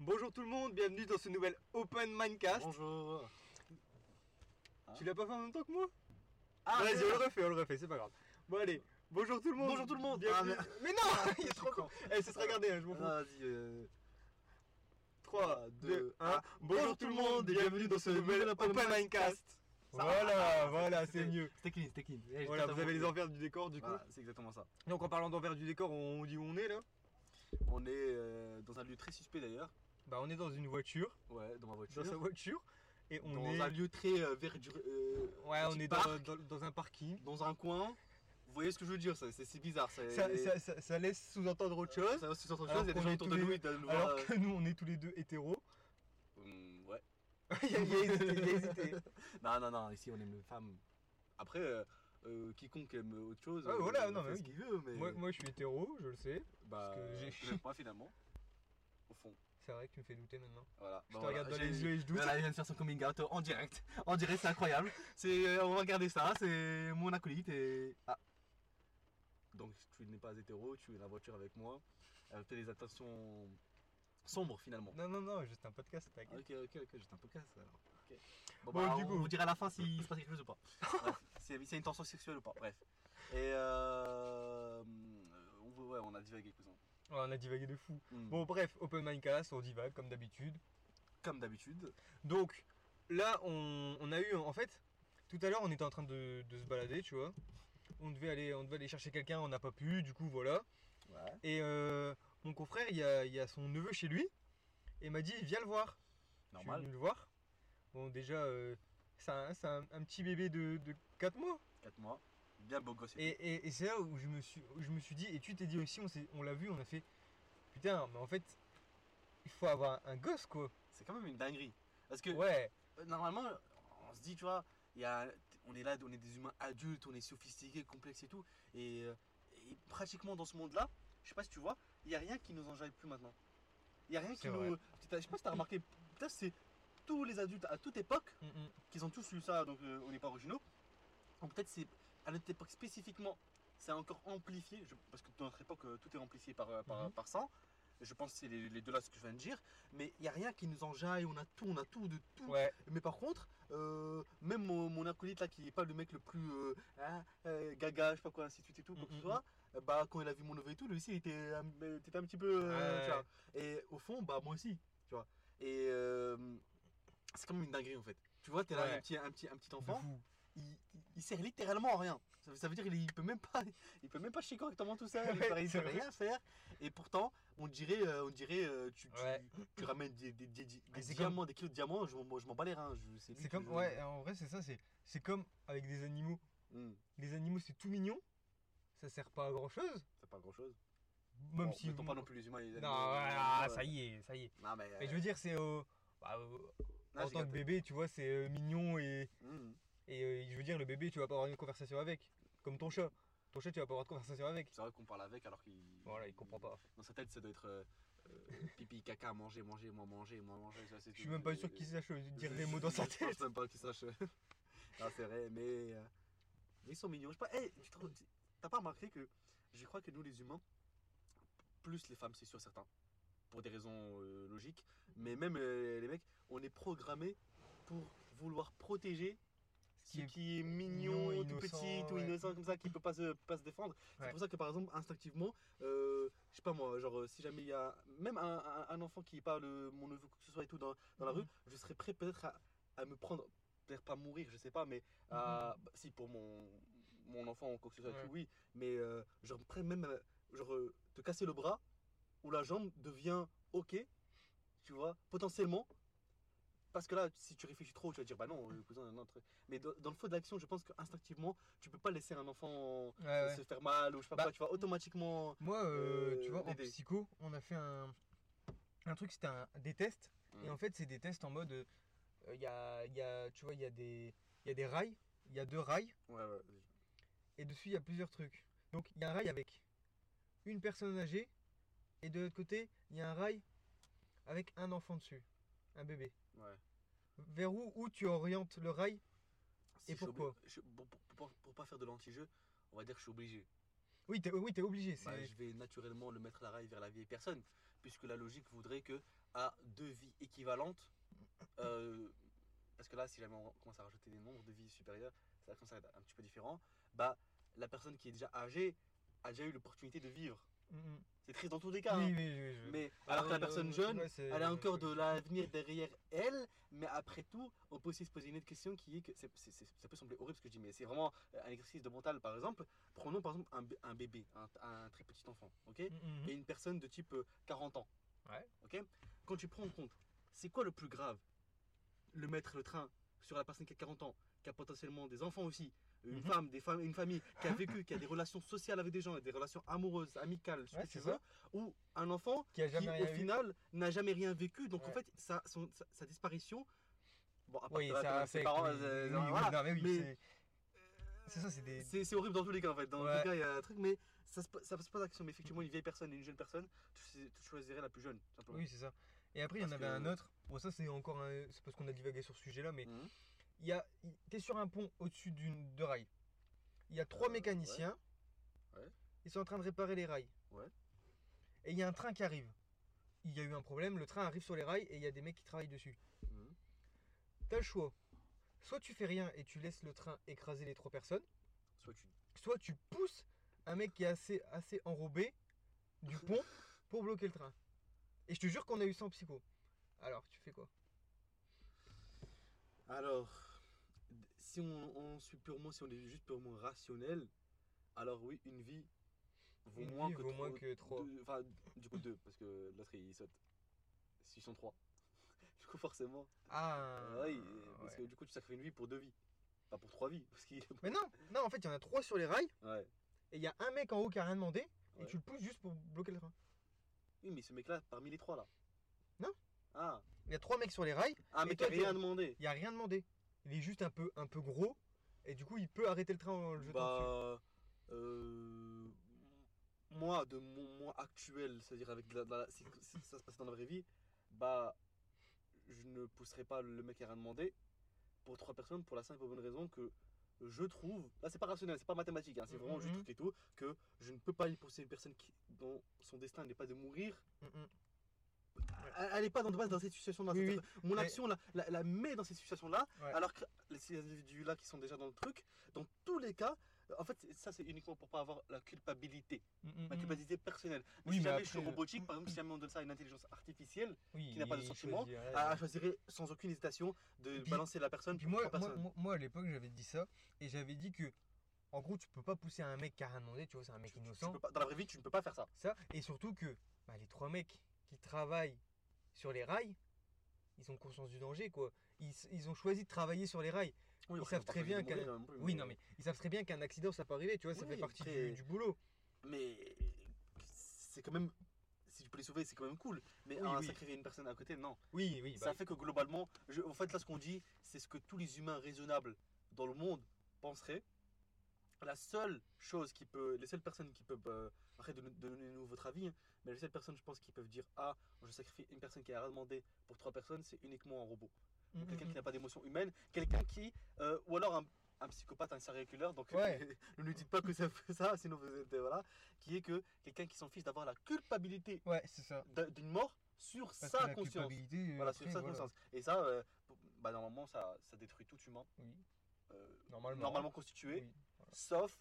Bonjour tout le monde, bienvenue dans ce nouvel Open Mindcast. Bonjour. Tu l'as pas fait en même temps que moi Ah, Vas-y, on le refait, on le refait, c'est pas grave. Bon allez, bonjour tout le monde. Bonjour tout le monde. Bienvenue- Ah, mais... non, il est trop con. Eh, ça sera gardé, hein, je m'en fous. Vas-y. euh, 3, 2, deux, 1. un. Bonjour tout le monde et bienvenue dans ce nouvel Open Mindcast. Ça Voilà, va. voilà, c'est C'était- mieux. C'était clean, c'était clean. Eh, Voilà, vous avez les envers du décor du coup. Voilà, c'est exactement ça. Donc en parlant d'envers du décor, on dit où on est là? On est euh, dans un lieu très suspect d'ailleurs. Bah on est dans une voiture, Ouais, dans ma voiture. dans sa voiture, et on dans est... un lieu très euh, verdureux. euh, Ouais, on est dans, dans- dans un parking. dans un coin. Vous voyez ce que je veux dire ça, C'est bizarre. Ça, Ça, ça- ça- ça laisse sous-entendre autre chose. Ça va sur autre chose. Il y a des gens autour de nous. Alors voir. que nous on est tous les deux hétéros. hum, Ouais. il, a, il a hésité, il a hésité. Non, non, non. Ici, on aime les femmes. Après, euh, euh, quiconque aime autre chose. Ouais, euh, voilà, non, mais ce oui. qu'il veut. Mais Moi, moi je suis hétéro, je le sais. bah, parce que j'ai- pas finalement. Au fond. C'est vrai que tu me fais douter maintenant. Voilà. Je te voilà, regarde dans les yeux et je doute. Voilà, il vient de faire son coming out en direct. En direct, c'est incroyable. C'est, euh, on va regarder ça. C'est mon acolyte et. Ah. Donc, tu n'es pas hétéro, tu es dans la voiture avec moi. Avec des intentions sombres finalement. Non, non, non, juste un podcast, t'inquiète. Ok, ok, ok, j'étais un alors. Ok. Bon, Bon, bah, du on coup. vous dira à la fin s'il se passe quelque chose ou pas. S'il y a une tension sexuelle ou pas. Bref. Et euh. On, ouais, on a divagué, cousin. Oh, on a divagué de fou. Hmm. Bon, bref, Open Mindcast, on divague comme d'habitude. Comme d'habitude. Donc, là, on, on a eu, en fait, tout à l'heure, on était en train de, de se balader, tu vois. On devait aller, on devait aller chercher quelqu'un, on n'a pas pu, du coup, voilà. Ouais. Et euh, mon confrère, il y a, il y a son neveu chez lui, et il m'a dit, viens le voir. Je suis Normal. venu le voir. Bon, déjà, euh, c'est un, c'est un- un petit bébé de, de 4 mois. 4 mois. Bien beau gosse. Et, et- et c'est là où je me suis, où je me suis dit, et tu t'es dit aussi, on, s'est- on l'a vu, on a fait, putain, mais en fait, il faut avoir un gosse, quoi. C'est quand même une dinguerie. Parce que Ouais, euh, normalement, on se dit, tu vois, il y a, on est là, on est des humains adultes, on est sophistiqués, complexes et tout. Et, euh, et pratiquement dans ce monde-là, je sais pas si tu vois, il n'y a rien qui nous enjaille plus maintenant. Il n'y a rien qui C'est nous. T'as- Je sais pas si tu as remarqué, peut-être c'est tous les adultes à toute époque Mm, mm. qu'ils ont tous eu ça, donc euh, on n'est pas originaux. Ou peut-être c'est à notre époque spécifiquement, c'est encore amplifié, je- parce que dans notre époque, euh, tout est amplifié par, euh, par, Mhm. par 100. Je pense que c'est les, les deux là ce que je viens de dire. Mais il n'y a rien qui nous enjaille, on a tout, on a tout de tout. ouais, Mais par contre, euh, même mon, mon acolyte là qui n'est pas le mec le plus euh, hein, euh, gaga, je sais pas quoi, ainsi de suite et tout, quoi que ce Mhm. soit, euh, bah quand il a vu mon neveu et tout, lui aussi il était, un- était un petit peu. Ouais. tu vois. Et au fond, bah moi aussi, tu vois. Et c'est comme une dinguerie en fait. Tu vois, t'es là, Ouais. un, petit, un, petit, un petit enfant. Il, sert littéralement à rien. Ça, ça veut dire qu'il il peut même pas, il peut même pas chier correctement tout seul, il Ouais, peut, rien faire. Et pourtant, on dirait, euh, on dirait, euh, tu, tu, Ouais. tu ramènes des, des, des, des Ah, diamants, des kilos de diamants, je, m'en- je m'en bats les reins. C'est comme, ouais, en vrai, c'est ça, c'est, c'est comme avec des animaux. Hmm, Les animaux, c'est tout mignon, ça sert pas à grand chose. c'est pas grand chose. Même Bon, si. mettons pas non plus les humains les Non, animaux. voilà, Ouais. ça y est, ça y est. Non, mais. Mais je veux dire, c'est. euh, bah, euh, Ah, en tant que bébé, tu vois, c'est euh, mignon et. Hmm, Et euh, je veux dire, le bébé, tu vas pas avoir une conversation avec. Comme ton chat. Ton chat, tu vas pas avoir de conversation avec. C'est vrai qu'on parle avec alors qu'il. Voilà, il comprend pas. Dans sa tête, ça doit être euh, euh, pipi, caca, manger, manger, moi manger, moi manger. ça, Je suis même pas sûr qu'il sache euh, dire des mots dans sa Je pense tête. même pas qu'il sache. non, c'est vrai, mais. euh, mais ils sont mignons. Je sais pas, hey, t'as pas remarqué que je crois que nous, les humains, plus les femmes, c'est sûr, certains, pour des raisons euh, logiques, mais même les mecs, on est programmés pour vouloir protéger qui est qui est mignon mignon, tout innocent, petit, tout ouais. innocent comme ça, qui peut pas se, pas se défendre. Ouais. C'est pour ça que par exemple, instinctivement, euh, je sais pas moi, genre euh, si jamais il y a même un, un- un enfant qui parle euh, mon neveu, que ce soit et tout dans, dans la Mhm. rue, je serais prêt peut-être à, à me prendre, peut-être pas mourir, je sais pas, mais à- bah, si pour mon, mon enfant ou quoi que ce soit, Mhm. Ouais. tout, oui, mais euh, genre prêt même à, genre, euh, te casser le bras ou la jambe devient ok, tu vois, potentiellement. Parce que là, si tu réfléchis trop, tu vas dire bah non, le cousin, non, très- mais dans, dans le feu de l'action, je pense qu'instinctivement, tu peux pas laisser un enfant Ouais, ouais. se faire mal ou je sais pas Bah, quoi, tu vas automatiquement. Moi, euh, Euh, tu vois, en psycho, on a fait un, un truc, c'était un, des tests. Et en fait, c'est des tests en mode. Il y, a, y a, tu vois, il y, a des- y a des rails. Il y a deux rails. Ouais, ouais. Et dessus, il y a plusieurs trucs. Donc, il y a un rail avec une personne âgée. Et de l'autre côté, il y a un rail avec un enfant dessus. Un bébé. Ouais. Vers où, où tu orientes le rail Si Et pourquoi je- pour, pour- pour- pour pas faire de l'anti-jeu, on va dire que je suis obligé. Oui, t'es oui, t'es obligé. Bah, je vais naturellement le mettre la rail vers la vieille personne. puisque la logique voudrait que à deux vies équivalentes, euh, parce que là, si jamais on commence à rajouter des nombres de vies supérieures, ça commence à être un petit peu différent, bah, la personne qui est déjà âgée a déjà eu l'opportunité de vivre. C'est triste dans tous les cas, Oui, hein. oui, oui, je- mais alors que la Euh, personne euh, jeune, ouais, elle a encore de l'avenir derrière elle, mais après tout, on peut aussi se poser une autre question qui est que c'est- c'est- c'est- ça peut sembler horrible ce que je dis, mais c'est vraiment euh, un exercice de mental. Par exemple, prenons par exemple un, bé- un bébé, un, un très petit enfant, ok, Mhm. et une personne de type euh, 40 ans, Ouais. ok? Quand tu prends en compte, c'est quoi le plus grave? Le mettre le train sur la personne qui a 40 ans, qui a potentiellement des enfants aussi, une Mhm. femme, des femmes, une famille qui a vécu, qui a des relations sociales avec des gens, des relations amoureuses, amicales, ce Ouais, que tu c'est veux, ça. ou un enfant Qui a qui jamais au final n'a jamais rien vécu. Donc en fait, sa, son- sa, sa disparition, bon, à part Oui, que là, ça quand même, ses affecte. parents, oui, euh, oui, non, oui, voilà. non, mais oui, Mais- c'est- ça, c'est des. c'est horrible dans tous les cas en fait. Dans Ouais. tous les cas, il y a un truc, mais ça se, ça se pose la question. Mais effectivement, une vieille personne et une jeune personne, tu, tu choisirais la plus jeune, simplement. Oui, c'est ça. Et après, il y en avait un autre. Bon, ça, c'est encore un. C'est parce qu'on a divagué sur ce sujet-là, mais Mhm. Y a. il- T'es sur un pont au-dessus d'une de rails. Il y a trois Euh, mécaniciens. Ouais. Ils sont en train de réparer les rails. Ouais. Et il y a un train qui arrive. Il y a eu un problème, le train arrive sur les rails et il y a des mecs qui travaillent dessus. Mhm. T'as le choix. Soit tu fais rien et tu laisses le train écraser les trois personnes, Soit tu. soit tu pousses un mec qui est assez, assez enrobé du pont pour bloquer le train. Et je te jure qu'on a eu ça en psycho. Alors, tu fais quoi? Alors, si on, on suit purement, si on est juste purement rationnel, alors oui, une vie vaut Une moins vie que vaut trois- moins que trois. deux- Enfin, du coup deux, parce que l'autre il saute. S'ils sont trois. Du coup, forcément. Ah euh, oui, parce ouais. que du coup, tu sacrifies une vie pour deux vies. Pas pour trois vies. Parce qu'il. Mais non, non, en fait, il y en a trois sur les rails Ouais. et il y a un mec en haut qui a rien demandé et Ouais. tu le pousses juste pour bloquer le train. Oui, mais ce mec-là, parmi les trois là. Non. Ah, Il y a trois mecs sur les rails, ah mais t'as rien demandé. il y a rien demandé. Il est juste un peu, un peu gros et du coup, il peut arrêter le train en le jetant dessus. Bah, euh, moi, de mon moi actuel, c'est-à-dire avec la- de la- si, si ça se passait dans la vraie vie, bah, je ne pousserai pas le mec a rien demandé pour trois personnes pour la simple et bonne raison que je trouve, là c'est pas rationnel, c'est pas mathématique, hein, c'est vraiment juste Mhm. truc et tout, que je ne peux pas y pousser une personne qui, dont son destin n'est pas de mourir. Mm, mm. Elle n'est pas dans, de base dans cette situation-là. Oui, C'est-à-dire Mon Mais- action la, la, la met dans cette situation-là, Ouais. alors que les ces individus-là qui sont déjà dans le truc, dans tous les cas, en fait, ça c'est uniquement pour pas avoir la culpabilité, Mm, mm, ma mm. culpabilité personnelle. Mais Oui, si mais jamais je suis après, euh, robotique, par exemple, si jamais on donne ça à une intelligence artificielle qui n'a pas de sentiment, choisirait, elle choisirait sans aucune hésitation de puis- balancer la personne puis moi, trois moi, personnes. moi- moi, à l'époque j'avais dit ça et j'avais dit que en gros tu peux pas pousser un mec qui a rien demandé, tu vois, c'est un mec Tu- innocent. pas- dans la vraie vie, tu ne peux pas faire ça. Ça, et surtout que bah, les trois mecs qui travaillent sur les rails, ils ont conscience du danger quoi. Ils, ont choisi de travailler sur les rails. Oui, Ils savent très bien plus, Oui, non mais ils savent très bien qu'un accident ça peut arriver, tu vois, ça fait partie après- du, du boulot. Mais c'est quand même. Si tu peux les sauver, c'est quand même cool. Mais Oui, sacrifier une personne à côté, non. Oui, oui, ça bah, fait que globalement, je- en fait, là, ce qu'on dit, c'est ce que tous les humains raisonnables dans le monde penseraient. La seule chose qui peut, les seules personnes qui peuvent, euh, arrête de nous de donner nous votre avis, hein, mais les seules personnes, je pense, qui peuvent dire ah, je sacrifie une personne qui a rien demandé pour trois personnes, c'est uniquement un robot, mm, quelqu'un mm, qui n'a pas d'émotion humaine, quelqu'un qui, euh, ou alors un, un psychopopathe, un serial killer, donc Ouais. ne nous dites pas que c'est ça, sinon vous êtes voilà, qui est que quelqu'un qui s'en fiche d'avoir la culpabilité Ouais, ça. d'une mort sur Parce sa conscience. euh, Voilà, après, sur sa voilà. conscience. Et ça, euh, bah, normalement, ça, ça détruit tout humain Oui, euh, normalement. normalement constitué, Oui, voilà. sauf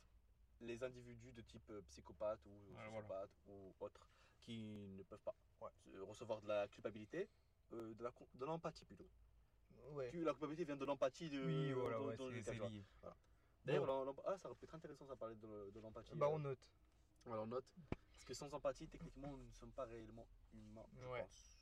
les individus de type euh, psychopathe ou voilà. sociopathe ou autre qui ne peuvent pas Ouais. recevoir de la culpabilité, euh, de l'empathie plutôt. Ouais. La culpabilité vient de l'empathie de. Oui, voilà, ouais. D'ailleurs, Bon. ah, ça aurait pu être intéressant ça parler de, de l'empathie. Bah euh, on note. voilà, on note. Parce que sans empathie, techniquement, nous ne sommes pas réellement humains, je Ouais. pense.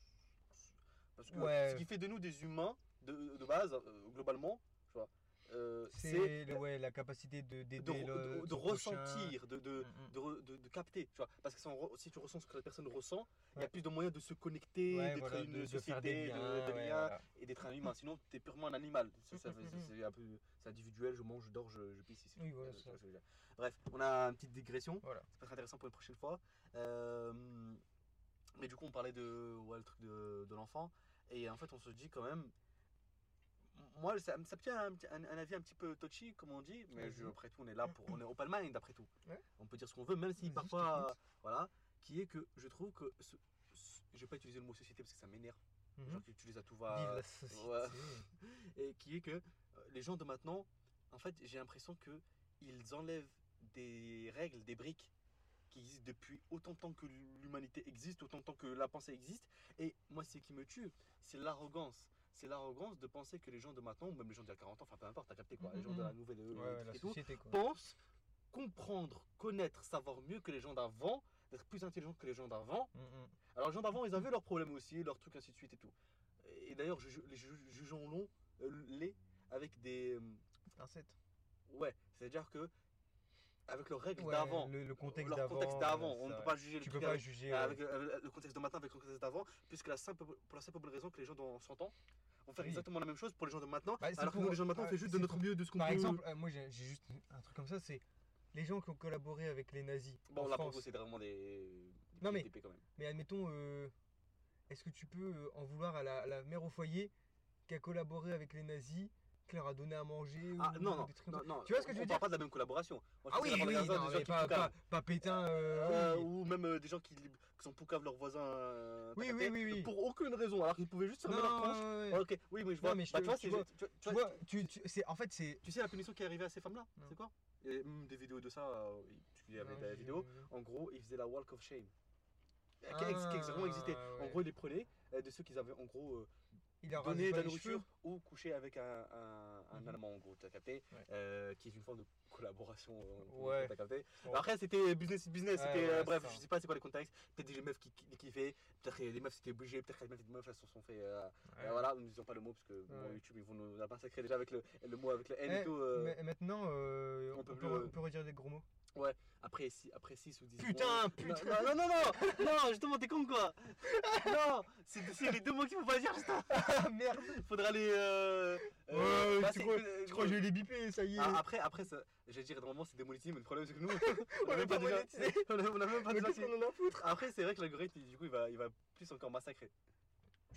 Parce que Ouais. ce qui fait de nous des humains, de, de base, euh, globalement, tu vois, euh, c'est C'est ouais, la capacité de de, de- le- de prochain. ressentir, de, de, Mm, mm. de, de- de capter, tu vois. Parce que si, on tu ressens ce que la personne ressent, il y Ouais. a plus de moyens de se connecter, Ouais, d'être voilà, une de, de société, des de- liens, de voilà. et d'être un humain. Sinon, tu es purement un animal. C'est un peu c'est individuel, je mange, je dors, je, je pisse ici. Oui, voilà, Euh, c'est ça. je. Bref, on a une petite digression. Ça peut être intéressant pour une prochaine fois. Euh, mais du coup, on parlait de ouais, le truc de, de l'enfant. Et en fait, on se dit quand même. Moi, ça, ça me tient un, un- un avis un petit peu touchy, comme on dit. Mais je- après tout, on est là pour. On est open mind, après tout. Ouais. On peut dire ce qu'on veut, même si parfois. Voilà. Qui est que je trouve que ce- ce- je vais pas utiliser le mot société parce que ça m'énerve, Mhm. genre qu'ils utilisent à tout Vive va, la société. ouais. et qui est que euh, les gens de maintenant, en fait, j'ai l'impression que ils enlèvent des règles, des briques qui existent depuis autant de temps que l'humanité existe, autant de temps que la pensée existe. Et moi, ce qui me tue, c'est l'arrogance. C'est l'arrogance de penser que les gens de maintenant, ou même les gens d'il y a 40 ans, enfin peu importe, t'as capté quoi, les gens de la nouvelle euh, Ouais, la et tout, société quoi. pensent comprendre, connaître, savoir mieux que les gens d'avant, d'être plus intelligents que les gens d'avant. Mhm. Alors les gens d'avant, ils avaient leurs problèmes aussi, leurs trucs, ainsi de suite et tout. Et d'ailleurs, les ju- jugeons-les les avec des... euh, Un set. Ouais, c'est-à-dire que avec Ouais, d'avant, le, le contexte d'avant. ouais, on ne peut pas juger le Tu truc peux pas juger. avec, ouais. avec le contexte de maintenant avec le contexte d'avant, puisque la simple, pour la simple bonne raison que les gens dans 100 ans vont faire Oui. exactement la même chose pour les gens de maintenant, Bah, alors que pour- nous, les gens de maintenant, on ouais, fait juste de notre pour- mieux, de ce qu'on Par peut. exemple, euh, moi j'ai juste un truc comme ça, c'est les gens qui ont collaboré avec les nazis bon, en là pour France. vous, c'est vraiment des. des Non, mais- TP quand même. Mais admettons, euh, est-ce que tu peux euh, en vouloir à la, à la mère au foyer qui a collaboré avec les nazis, leur a donné à manger Ah ou non, non, des trucs comme non, ça non, Tu vois ce que on je veux parle dire pas de la même collaboration. Moi, je Ah oui, oui, non, des gens mais qui pas, poucavent. pas, pas Pétain. euh, Euh, oui. Ou même euh, des gens qui, qui sont poucaves leurs voisins. euh, Oui, oui, oui, oui. Pour aucune raison, alors qu'ils pouvaient juste fermer leur Non, tronche. ouais, ouais. Ouais, ok, oui, mais je Non, vois. mais je Bah, te- tu vois, tu c'est- vois- tu vois- tu Tu vois, vois, tu, tu- c'est, en fait, c'est. Tu sais la punition qui est arrivée à ces femmes-là Non. C'est quoi? A même des vidéos de ça, euh, il y avait Non, des j'ai- vidéos. En gros, ils faisaient la walk of shame. Qui, ex- qui ex- vraiment existait. Ah, En ouais. gros, ils les prenaient euh, de ceux qui avaient en gros euh, Il a rasé de la nourriture ou couché avec un, un, un Mhm. Allemand en gros, t'as capté Ouais. Euh, Qui est une forme de collaboration. Ouais. T'as capté Bon. Après, c'était business business. Ouais, c'était, ouais, euh, bref, je sais pas c'est quoi les contextes. Peut-être des meufs qui, qui, kiffaient. Peut-être les meufs c'était obligé. Peut-être que les meufs, les meufs elles se sont fait. euh, Ouais. voilà, nous disons pas le mot parce que bon, Ouais. YouTube ils vont nous la massacrer déjà avec le, le mot avec le N Eh, et tout. euh. Mais maintenant, on on, peut plus, on peut redire des gros mots. Après 6 après six ou 10 Putain, putain. Non, non, non, non, non, justement, t'es con quoi Non, c'est c'est les deux mots qu'il faut pas dire, putain Ah merde Faudra les. Euh, euh, Ouais, bah, tu, crois, euh, tu crois que je vais les biper, ça y est Ah, après, après, ça, j'allais dire, normalement c'est démonétisé, mais le problème c'est que nous, on On a est même pas monétisé. On a, on a même pas déjà. qu'est-ce qu'on en a à foutre? Après, c'est vrai que l'algorithme, du coup, il va, il va plus encore massacrer.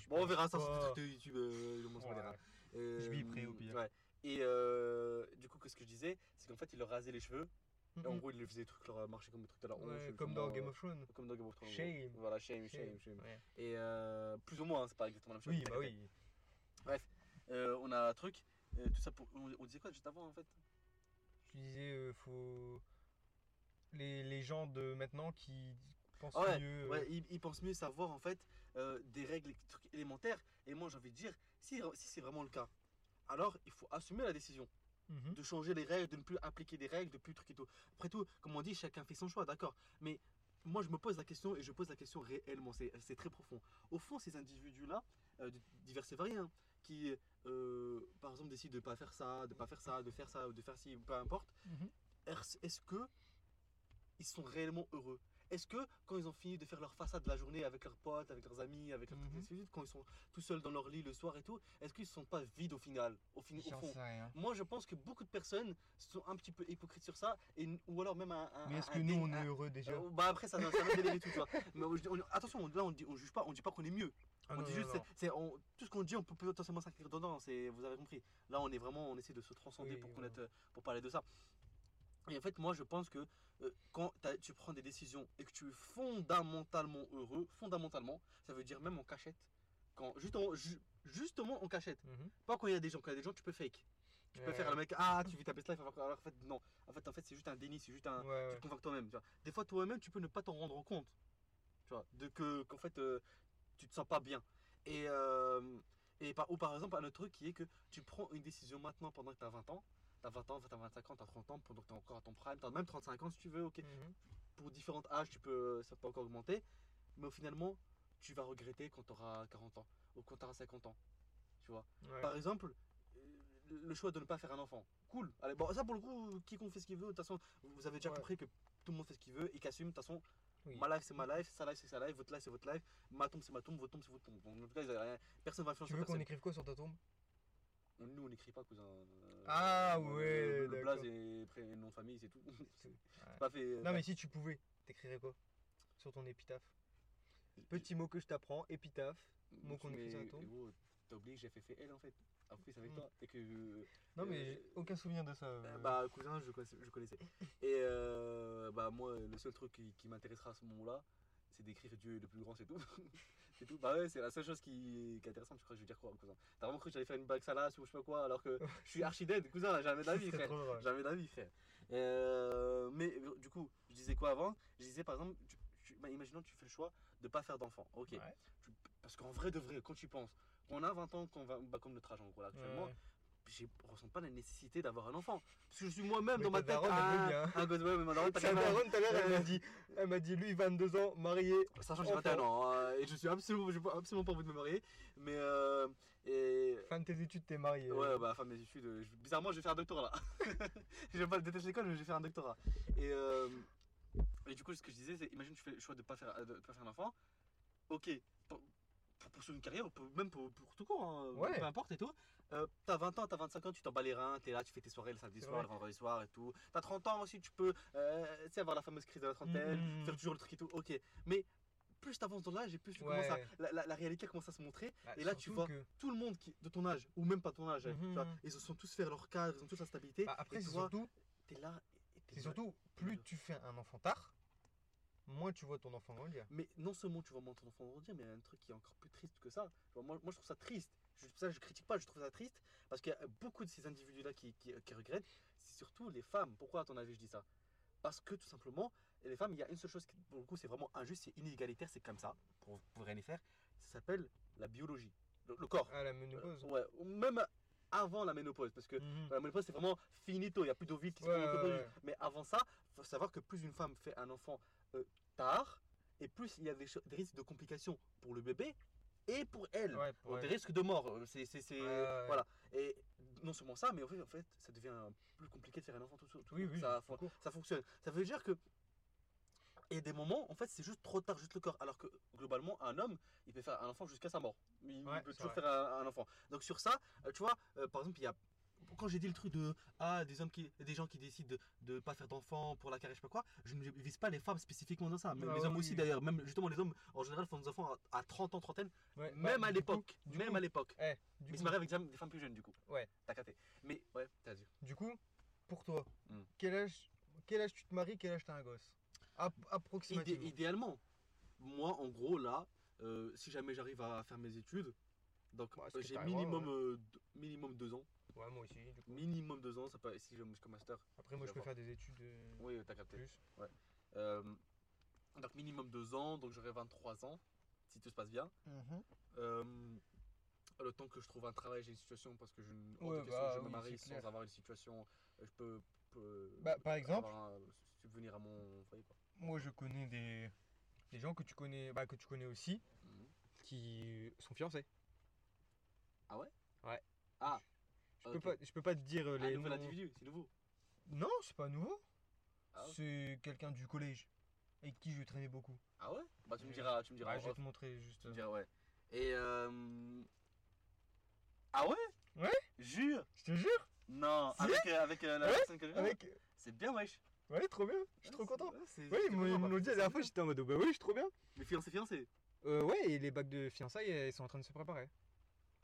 Bon, on verra ça sur le truc de YouTube, euh, le monstre Ouais. verra. Euh, Je biperai au pire. Ouais. Et euh, du coup, que ce que je disais, c'est qu'en fait, il leur rasait les cheveux. Et en gros, il les faisait des trucs, leur marcher comme des trucs de la honte, Ouais, je- comme dans Game euh, of Thrones. Comme dans Game of Thrones. Shame. Voilà, shame, shame, shame. Ouais. Et euh, plus ou moins, hein, c'est pas exactement la même chose. Oui, bah oui. Euh, on a un truc, euh, tout ça pour. On, on disait quoi juste avant en fait? Tu disais, euh, faut. Les, les gens de maintenant qui pensent Ah ouais, mieux. euh, Ouais, ils, ils pensent mieux savoir en fait euh, des règles, des trucs élémentaires. Et moi j'ai envie de dire, si, si c'est vraiment le cas, alors il faut assumer la décision mhm. de changer les règles, de ne plus appliquer des règles, de plus trucs et tout. Après tout, comme on dit, chacun fait son choix, d'accord? Mais moi je me pose la question et je pose la question réellement, c'est très profond. Au fond, ces individus-là, euh, divers et variés, hein, qui euh, par exemple décident de ne pas faire ça, de pas faire ça, de faire ça, ou de faire ci, peu importe, Mhm. est-ce est-ce que ils sont réellement heureux? Est-ce que quand ils ont fini de faire leur façade de la journée avec leurs potes, avec leurs amis, avec leurs de suite, quand ils sont tout seuls dans leur lit le soir et tout, est-ce qu'ils ne sont pas vides au final, au, fin- au fond? rien. Moi, je pense que beaucoup de personnes sont un petit peu hypocrites sur ça, et, ou alors même un. un- Mais est-ce que nous, on est heureux déjà? Euh, bah après ça, ça va délirer tout, tu vois. Mais on- on- attention, là on on juge pas, on dit pas qu'on est mieux. Ah on non, dit juste, c'est- tout ce qu'on dit, on peut potentiellement s'inscrire dedans. C'est, vous avez compris. Là, on est vraiment, on essaie de se transcender Oui, pour connaître, euh, pour parler de ça. Et en fait, moi, je pense que euh, quand tu prends des décisions et que tu es fondamentalement heureux, fondamentalement, ça veut dire même en cachette. Quand justement, ju- justement en cachette. Mhm. Pas quand il y a des gens, quand il y a des gens, tu peux fake. Tu peux Ouais. faire le mec, ah, tu vis ta best life, alors qu'en fait, non. En fait, en fait c'est juste un déni, c'est juste un, Ouais, tu te convaincs toi-même. Des fois, toi-même, tu peux ne pas t'en rendre compte. Tu vois, de que qu'en fait, euh, tu te sens pas bien. Et, euh, et par, ou par exemple, un autre truc qui est que tu prends une décision maintenant pendant que tu as 20 ans. Tu as 20 ans, tu as 25 ans, tu as 30 ans, pendant que tu es encore à ton prime. Tu as même 35 ans si tu veux, ok. Mhm. Pour différents âges, tu peux, ça peut encore augmenter. Mais au finalement, tu vas regretter quand tu auras 40 ans ou quand tu auras 50 ans. Tu vois. Ouais. Par exemple, euh, le choix de ne pas faire un enfant. Cool. Allez, bon, ça pour le coup, quiconque fait ce qu'il veut. De toute façon, vous avez déjà Ouais. compris que tout le monde fait ce qu'il veut et qu'assume. De toute façon, Oui. ma life c'est ma life, sa life c'est sa life, votre life c'est votre life, ma tombe c'est ma tombe, votre tombe c'est votre tombe. Donc, en tout cas, personne va Tu influencer veux qu'on écrive quoi sur ta tombe? On- Nous, on n'écrit pas, cousin. Euh, Ah, le- ouais, Le, le blaze et pré- nom de famille, c'est tout. c'est Ouais. pas fait. Non, mais si tu pouvais, t'écrirais quoi Sur ton épitaphe? Petit mot que je t'apprends, épitaphe. mot qu'on écrit sur gros, T'as oublié que j'ai fait, fait elle en fait. Après, c'est avec Mm. toi. Et que. Non, mais Euh, j'ai aucun souvenir de ça. Euh, euh. Bah, cousin, je connaissais. Je connaissais. Et euh, bah, moi, le seul truc qui, qui m'intéressera à ce moment-là, c'est d'écrire Dieu est le plus grand, c'est tout. tout. Bah ouais, c'est la seule chose qui, qui est intéressante. Je crois que je vais dire quoi, cousin T'as vraiment cru que j'allais faire une bague salace ou je sais pas quoi, alors que je suis archi dead, cousin, jamais d'avis, C'est frère. Jamais d'avis, frère. Euh, mais du coup, je disais quoi avant? Je disais par exemple, tu- tu- bah, imaginons que tu fais le choix de pas faire d'enfant. Ok. Ouais. Tu- parce qu'en vrai de vrai, quand tu penses, qu'on a 20 ans, qu'on va, bah, comme notre âge en gros là, actuellement, Ouais. Je ressens pas la nécessité d'avoir un enfant. Parce que je suis moi-même dans ma tête. daronne, bien. un gosse, ouais, mais ma daronne, t'as daronne, tout à l'heure, elle m'a dit, elle m'a dit, lui, 22 ans, marié. Sachant que j'ai Enfant. 21 ans hein, et je suis absolument, j'ai pas- absolument pas envie de me marier. Mais euh, et Fin de tes études, t'es marié. ouais, bah fin de mes études, euh, je- bizarrement, je vais faire un doctorat là. je vais pas détester l'école, mais je vais faire un doctorat. Et euh, et du coup, ce que je disais, c'est imagine tu fais le choix de pas faire, de pas faire un enfant. Ok, pour, une carrière, même pour, pour tout court, hein, Ouais. peu importe et tout. Euh, t'as 20 ans, t'as 25 ans, tu t'en bats les reins, t'es là, tu fais tes soirées le samedi soir, vrai. le vendredi soir et tout. T'as 30 ans aussi, tu peux euh, tu sais, avoir la fameuse crise de la trentaine, Mhm. faire toujours le truc et tout. Ok, mais plus t'avances dans l'âge et plus tu Ouais. commences à, la, la- la réalité commence à se montrer. Bah, et là, tu vois que- Tout le monde qui, de ton âge, ou même pas ton âge, hein, tu vois, ils se sont tous fait leur cadre, ils ont tous la stabilité. Bah, après, c'est surtout, t'es là. c'est surtout, plus tu fais un enfant tard, moins tu vois ton enfant grandir. Mais non seulement tu vas monter ton enfant grandir, mais il y a un truc qui est encore plus triste que ça. Vois, moi, moi, je trouve ça triste. Je, ça, je critique pas, je trouve ça triste. Parce qu'il y a beaucoup de ces individus-là qui, qui, qui regrettent. C'est surtout les femmes. Pourquoi, à ton avis, je dis ça? Parce que tout simplement, les femmes, il y a une seule chose qui, pour le coup, c'est vraiment injuste, c'est inégalitaire, c'est comme ça, pour, pour rien y faire. Ça s'appelle la biologie, le, le corps. Ah, la Euh, ménopause. ouais, ou même avant la ménopause. Parce que Mhm. la ménopause, c'est vraiment finito, il n'y a plus d'ovules qui se Ouais, forment, ouais, ouais. Mais avant ça, il faut savoir que plus une femme fait un enfant euh, tard, et plus il y a des, risques de complications pour le bébé et pour elle. Ouais, pour Donc, elle. Des risques de mort. euh, C'est, Ouais, ouais. Voilà. Et non seulement ça, mais en fait, en fait, ça devient plus compliqué de faire un enfant tout seul. tout Oui, oui, ça, fonctionne. Ça veut dire que. Et des moments, en fait, c'est juste trop tard, juste le corps. Alors que globalement, un homme, il peut faire un enfant jusqu'à sa mort. Il, Ouais, peut toujours vrai. faire un, un enfant. Donc sur ça, euh, tu vois, euh, par exemple, il y a. Quand j'ai dit le truc de ah des hommes qui des gens qui décident de ne pas faire d'enfants pour la carrière je sais pas quoi je ne vise pas les femmes spécifiquement dans ça. Mais Ah les oui, hommes aussi oui. d'ailleurs. Même justement les hommes en général font des enfants à, à 30 ans trentaine. Ouais, même bah, à l'époque. même coup- à l'époque. Eh, mais ils se marient avec des, femmes plus jeunes du coup. Ouais. t'as capté. Mais ouais t'as dit. Du coup, pour toi, Hmm. quel, âge, quel âge tu te maries, quel âge t'as un gosse? App- Idé- Approximativement. idéalement, moi en gros là, euh, si jamais j'arrive à faire mes études, donc Ouais, euh, j'ai minimum, ouais. euh, minimum deux ans, Ouais, moi aussi, du coup. minimum deux ans, ça peut, si j'ai jusqu'au master, Après, moi, je peux faire des études euh, oui t'as capté. plus. Euh, donc minimum deux ans, donc j'aurai 23 ans, si tout se passe bien. Euh, le temps que je trouve un travail, j'ai une situation parce que je, Ouais, question bah je me oui, marie sans clair. avoir une situation, je peux, peux Bah, par exemple un- subvenir à mon foyer quoi. Moi, je connais des, des gens que tu connais, bah, que tu connais aussi, Mhm. qui sont fiancés. Ah ouais? Ouais. Ah. Je ok. peux pas, je peux pas te dire euh, Un les nouvel noms. individu, c'est nouveau. Non, c'est pas nouveau. Ah. C'est quelqu'un du collège avec qui je traînais beaucoup. Ah ouais? Bah tu me diras, tu me diras. Ouais, en je vais te montrer juste. Tu me diras, ouais. Et euh... Ah ouais? Ouais. Jure? Je te jure. Non, Si avec, euh, avec euh, la Ouais, personne que je Avec. C'est bien, wesh. Ouais, trop bien. Je suis trop Ouais, content. ouais, Ouais, ils m'ont ils dit la dernière fois, j'étais en mode bah oui, je suis trop bien. Mais fiancé, fiancé. Euh, ouais, et les bacs de fiançailles, elles sont en train de se préparer.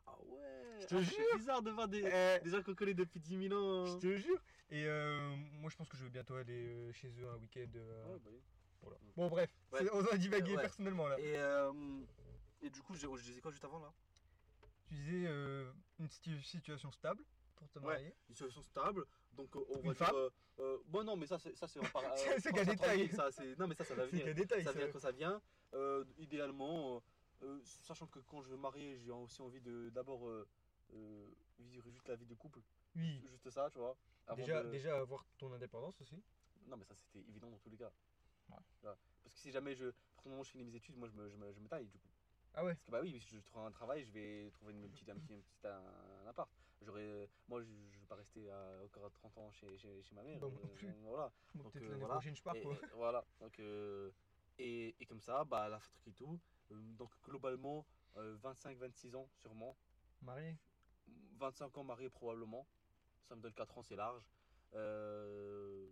Ah ouais? Je te Ah, jure. C'est bizarre de voir des, Eh, des gens qu'on connaît depuis 10 000 ans. je te jure. Et euh, moi, je pense que je vais bientôt aller euh, chez eux un week-end. euh, Ouais, bah oui. voilà. Bon, bref, Ouais. c'est- on a divagué Ouais. personnellement là. Et, euh, et du coup, je, je disais quoi juste avant là? Tu disais euh, une situ- situation stable pour te Ouais. marier. Une situation stable. Donc, euh, on Une va femme dire. euh, euh, bon, non, mais ça, c'est ça, c'est C'est- c'est qu'un détail. Ça, c'est- non, mais ça, ça va C'est venir. qu'un détail. ça ça. vient quand ça vient. Euh, idéalement, euh, euh, sachant que quand je veux marier, j'ai aussi envie de d'abord euh, euh, vivre juste la vie de couple. Oui. Juste ça, tu vois. avant Déjà, de- déjà avoir ton indépendance aussi. Non, mais ça, c'était évident dans tous les cas. Ouais. Parce que si jamais je. Moment, je finis mes études, moi, je me, je me, je me taille du coup. Ah ouais. Parce que, bah oui, si je trouve un travail, je vais trouver une petite, un petit, un petit un, appart. J'aurais, moi, je ne vais pas rester à, encore à 30 ans chez, chez, chez ma mère. Bah, moi non euh, plus. voilà. Bon, Donc, Peut-être euh, l'année voilà. prochaine, je pars Et, quoi. et voilà. Donc, euh, et, et comme ça, bah, la truc et tout. euh, donc, globalement, 25-26 ans, sûrement. Marié. 25 ans marié, probablement. Ça me donne 4 ans, c'est large. Euh,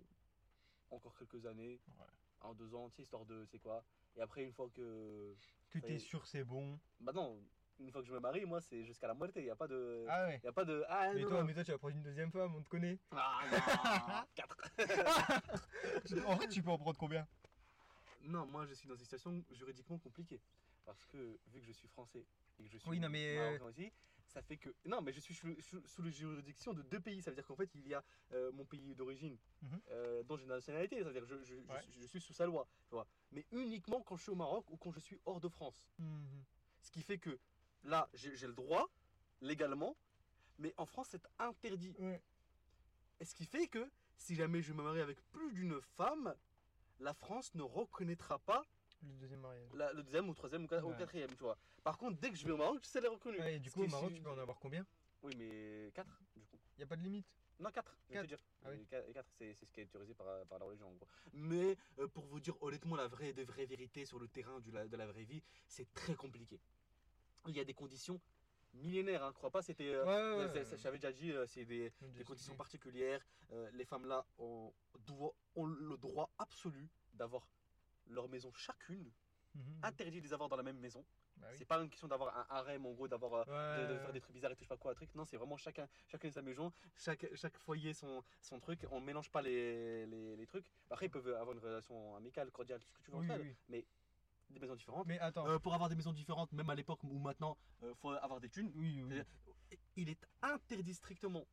encore quelques années. Ouais. En deux ans, tu sais, histoire de. C'est quoi Et après, une fois que. Que t'es sûr c'est bon? Bah non, une fois que je me marie, moi, c'est jusqu'à la moitié. Il n'y a pas de. Ah ouais. Il a pas de. Ah, Mais non, toi, non. mais toi, tu vas prendre une deuxième femme, on te connaît. Ah non 4 en fait, tu peux en prendre combien? Non, moi, je suis dans une situation juridiquement compliquée. Parce que vu que je suis français et que je suis Oui, non, mais, marocain aussi, ça fait que. Non, mais je suis sous, la juridiction de deux pays. Ça veut dire qu'en fait, il y a euh, mon pays d'origine Mhm. euh, dont j'ai la nationalité. Ça veut dire que je, je- Ouais. suis- je suis sous sa loi. Tu vois. Mais uniquement quand je suis au Maroc ou quand je suis hors de France. Mhm. Ce qui fait que là, j'ai j'ai le droit, légalement, mais en France, c'est interdit. Ouais. Et ce qui fait que si jamais je me marie avec plus d'une femme, la France ne reconnaîtra pas Le deuxième mariage. la- le deuxième ou troisième ou, quat- ou Ouais. quatrième, tu vois. Par contre, dès que je vais au Maroc, c'est les reconnu. Ouais, et du Ce coup, au Maroc, tu peux en avoir combien? Oui, mais 4 du coup. Il n'y a pas de limite? Non, 4, je vais te Quatre. dire. Ah oui. 4, c'est c'est ce qui est autorisé par, par la religion en gros. Mais euh, pour vous dire honnêtement la vraie des vraies vérités sur le terrain du la- de la vraie vie, c'est très compliqué. Il y a des conditions millénaires, hein, crois pas, c'était. euh, Ouais, ouais, c'est- ouais. c'est- J'avais déjà dit, euh, c'est des, des conditions particulières. Euh, les femmes là ont, ont le droit absolu d'avoir leur maison chacune, Mhm. interdit de les avoir dans la même maison. Bah oui. C'est pas une question d'avoir un harem en gros, d'avoir euh, de, faire des trucs bizarres et tout, je sais pas quoi, un truc. Non, c'est vraiment chacun, chacun sa maison, chaque, chaque foyer son, son truc. On mélange pas les, les, les trucs. Après, ils peuvent avoir une relation amicale, cordiale, tout ce que tu veux Oui, oui. mais des maisons différentes. Mais attends. Euh, pour avoir des maisons différentes, même à l'époque ou maintenant, il faut avoir des thunes. oui, oui. C'est-à-dire, Il est interdit strictement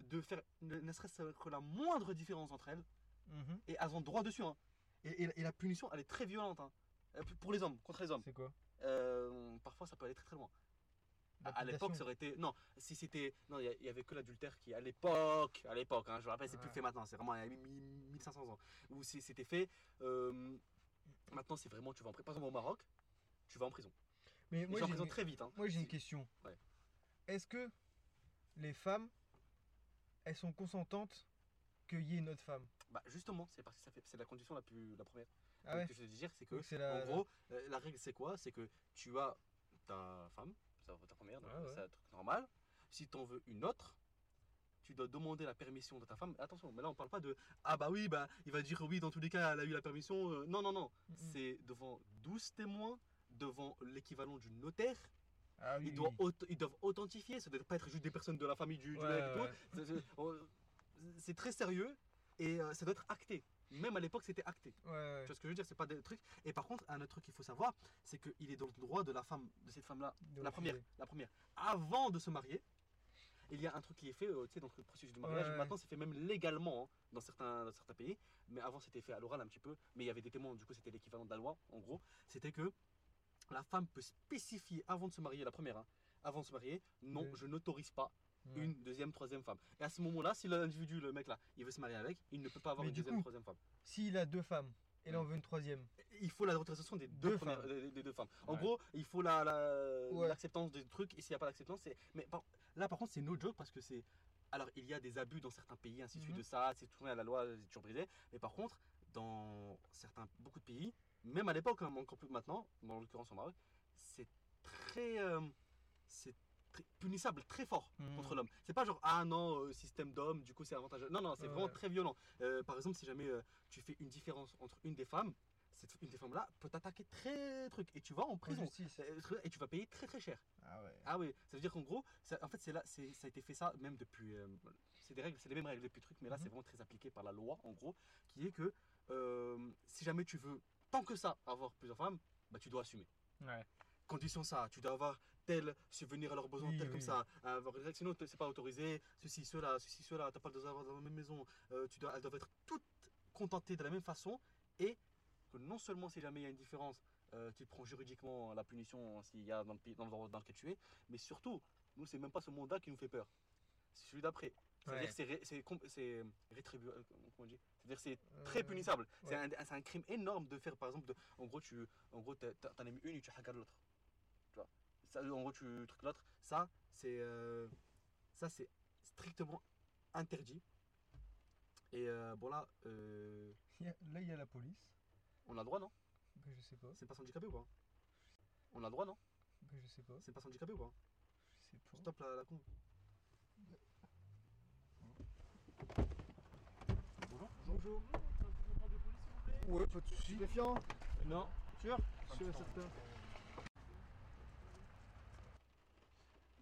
de faire ne, ne serait-ce que la moindre différence entre elles Mhm. et elles ont droit dessus. hein. Et, et- et la punition, elle est très violente. hein. Euh, Pour les hommes, contre les hommes. C'est quoi Euh, parfois, ça peut aller très très loin. À, à l'époque, ça aurait été. Non, si c'était. Non, il y a- il y, avait que l'adultère qui, à l'époque, à l'époque, hein, je vous rappelle, c'est plus fait maintenant, c'est vraiment il y a mi- mi- 1500 ans, où c'est- c'était fait. euh, maintenant, c'est vraiment, tu vas en prison. Par exemple, au Maroc, tu vas en prison. Mais Moi, moi, j'ai une... très vite. Hein. moi, j'ai une question. Ouais. Est-ce que les femmes, elles sont consentantes une autre femme Bah, justement, c'est parce que ça fait, c'est la condition la plus, la première. Ah ouais que je veux dire, c'est que, la- en gros, euh, la règle c'est quoi? C'est que tu as ta femme, ça, ta première, donc ouais. c'est un truc normal. Si tu en veux une autre, tu dois demander la permission de ta femme. Attention, mais là on parle pas de ah bah oui, bah il va dire oui, dans tous les cas, elle a eu la permission. Euh, non, non, non. C'est devant 12 témoins, devant l'équivalent du notaire. Ah oui, ils, doivent oui. auth- ils doivent authentifier, ça ne doit pas être juste des personnes de la famille du, mec ouais. C'est- très sérieux et euh, ça doit être acté. Même à l'époque, c'était acté. Ouais, ouais. Tu vois ce que je veux dire? C'est pas des trucs. Et par contre, un autre truc qu'il faut savoir, c'est qu'il est dans le droit de la femme, de cette femme-là, De la première, la première, avant de se marier. Il y a un truc qui est fait, euh, tu sais, dans le processus du mariage. Ouais. Maintenant, c'est fait même légalement hein, dans, certains, dans certains pays. Mais avant, c'était fait à l'oral un petit peu. Mais il y avait des témoins, du coup, c'était l'équivalent de la loi, en gros. C'était que la femme peut spécifier avant de se marier, la première, hein, avant de se marier, non, je n'autorise pas Ouais. une deuxième, troisième femme. Et à ce moment-là, si l'individu, le mec là, il veut se marier avec, il ne peut pas avoir Mais une deuxième, coup, troisième femme. S'il a deux femmes et en Mm. veut une troisième, Il faut la autorisation des deux, Deux femmes. des, des deux femmes. En Ouais. gros, il faut la la- Ouais. l'acceptance des trucs. Et s'il n'y a pas d'acceptance, c'est. Mais par- là, par contre, c'est no joke parce que c'est. Alors, il y a des abus dans certains pays, ainsi de suite Mhm. de ça, c'est tourné à la loi, c'est toujours brisé. Mais par contre, dans certains, beaucoup de pays, même à l'époque, hein, encore plus maintenant, dans l'occurrence au Maroc, c'est très. euh, c'est très punissable, très fort Mhm. contre l'homme. C'est pas genre, ah non, euh, système d'homme, du coup c'est avantageux. Non, non, c'est Ouais. vraiment très violent. Euh, par exemple, si jamais euh, tu fais une différence entre une des femmes, cette une des femmes là peut t'attaquer très truc et tu vas en prison. Et tu vas payer très très cher. Ah ouais. Ah oui, ça veut dire qu'en gros, ça- en fait, c'est là, c'est, ça a été fait ça même depuis. c'est des règles, c'est les mêmes règles depuis truc, mais là, Mhm. c'est vraiment très appliqué par la loi, en gros, qui est que si jamais tu veux, tant que ça, avoir plusieurs femmes, bah, tu dois assumer. Ouais. Condition ça, tu dois avoir tel, subvenir à leurs besoins, Oui, tel oui. comme ça, règle, sinon c'est pas autorisé, ceci, cela, ceci, cela, t'as pas le droit d'avoir dans la même maison, euh, tu dois, elles doivent être toutes contentées de la même façon, et que non seulement si jamais il y a une différence, euh, tu prends juridiquement la punition s'il y a dans le pays dans l'endroit dans lequel tu es, mais surtout, nous c'est même pas ce mandat qui nous fait peur, c'est celui d'après. C'est-à-dire Ouais. c'est c'est c'est euh, comment on dit? C'est-à-dire que c'est très Euh, punissable. C'est ouais. un, c'est un crime énorme de faire, par exemple, de- en gros, tu en gros, t'en as mis une et tu hagardes l'autre. Ça, En gros, tu trucs l'autre. Ça, c'est euh, ça c'est strictement interdit. Et euh, bon, là, euh, Il y a- Là, il y a la police. on a le droit, non? Je sais pas. C'est pas handicapé ou quoi On a le droit, non? Je sais pas. C'est pas handicapé ou quoi Je sais pas. Stop la, la con. Bonjour. Bonjour. Ouais, pas de soucis. Stupéfiant Non. Sûr Sûr et certain.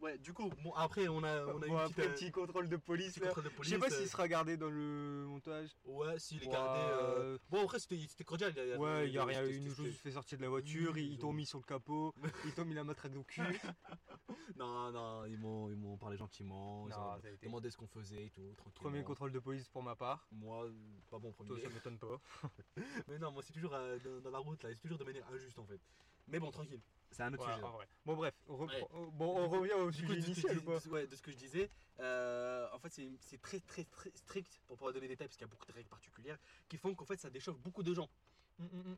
Ouais, du coup, bon, après, on a, on a Bon, une après, petite, euh, petit contrôle de police. petit là. contrôle de Je sais pas euh, s'il sera gardé dans le montage. Ouais, s'il est Ouais, gardé. euh, euh, Bon, après, c'était cordial. il y a- Ouais, il y a rien, ils nous ont fait sortir de la voiture, ils ils t'ont ont- mis sur le capot, ils t'ont mis la matraque au cul. Non, non, ils m'ont ils m'ont parlé gentiment. Ils ont été- demandé ce qu'on faisait et tout. Premier contrôle de police pour ma part. Moi, euh, pas bon Toi, premier. ça m'étonne pas. Mais non, moi, c'est toujours euh, dans, dans la route, là. C'est toujours de manière injuste, en fait. Mais bon, tranquille. C'est un autre Ouais, sujet. en vrai. Bon, bref, on, Ouais. oh, bon, on revient au coup, sujet de ce que initial ou pas ouais, de ce que je disais, euh, en fait, c'est c'est très, très, très strict pour pouvoir donner des détails, parce qu'il y a beaucoup de règles particulières qui font qu'en fait, ça déchauffe beaucoup de gens. Mm, mm, mm.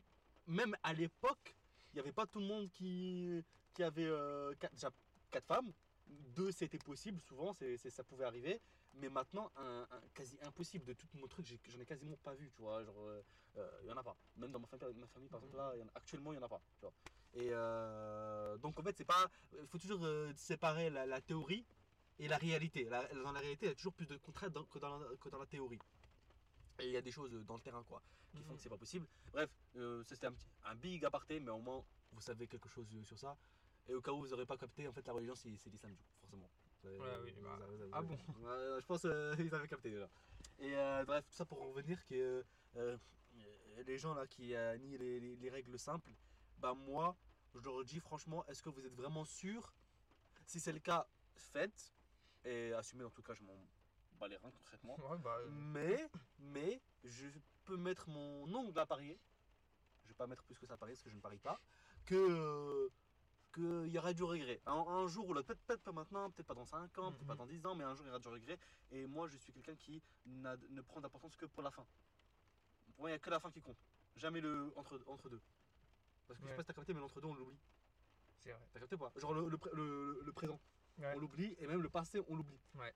Même à l'époque, il n'y avait pas tout le monde qui, qui avait euh, quatre, déjà quatre femmes. Deux, c'était possible, souvent, c'est c'est- ça pouvait arriver. Mais maintenant, un, un- quasi impossible de tout mon truc, j'ai- j'en ai, quasiment pas vu, tu vois. Genre, euh, euh, il y en a pas. Même dans ma famille, ma famille par exemple, là, il y en a- actuellement, il y en a pas. Tu vois. Et euh, donc, en fait, c'est pas. Il faut toujours euh, séparer la, la théorie et la réalité. La- dans la réalité, il y a toujours plus de contraintes que, dans la, que dans la théorie. Et il y a des choses dans le terrain, quoi, qui font Mhm. que c'est pas possible. Bref, euh, c'était un, un big aparté, mais au moins, vous savez quelque chose euh, sur ça. Et au cas où vous n'aurez pas capté, en fait, la religion, c'est l'islam, forcément. Oui, bah, avez- ah bon Je pense qu'ils avaient capté déjà. Et euh, bref, tout ça pour en revenir que euh, euh, les gens là qui euh, nient les, les- les règles simples, bah moi, je leur dis franchement, est-ce que vous êtes vraiment sûr? Si c'est le cas, faites. Et assumez, en tout cas, je m'en bats les reins concrètement. Ouais, bah, euh, Mais, mais, je peux mettre mon ongle à parier. Je vais pas mettre plus que ça à parier parce que je ne parie pas. Que qu'il y aura du regret. Un, un jour ou l'autre, peut-être pas maintenant, peut-être pas dans 5 ans, peut-être pas Mhm. dans 10 ans, mais un jour il y aura du regret. Et moi, je suis quelqu'un qui n'a- ne prend d'importance que pour la fin. Pour moi, il n'y a que la fin qui compte. Jamais le entre, entre deux. Parce que je sais pas si t'as capté, mais l'entre deux, on l'oublie. c'est vrai. T'as capté pas? Genre le, le, le- le présent, on l'oublie, et même le passé, on l'oublie. Ouais.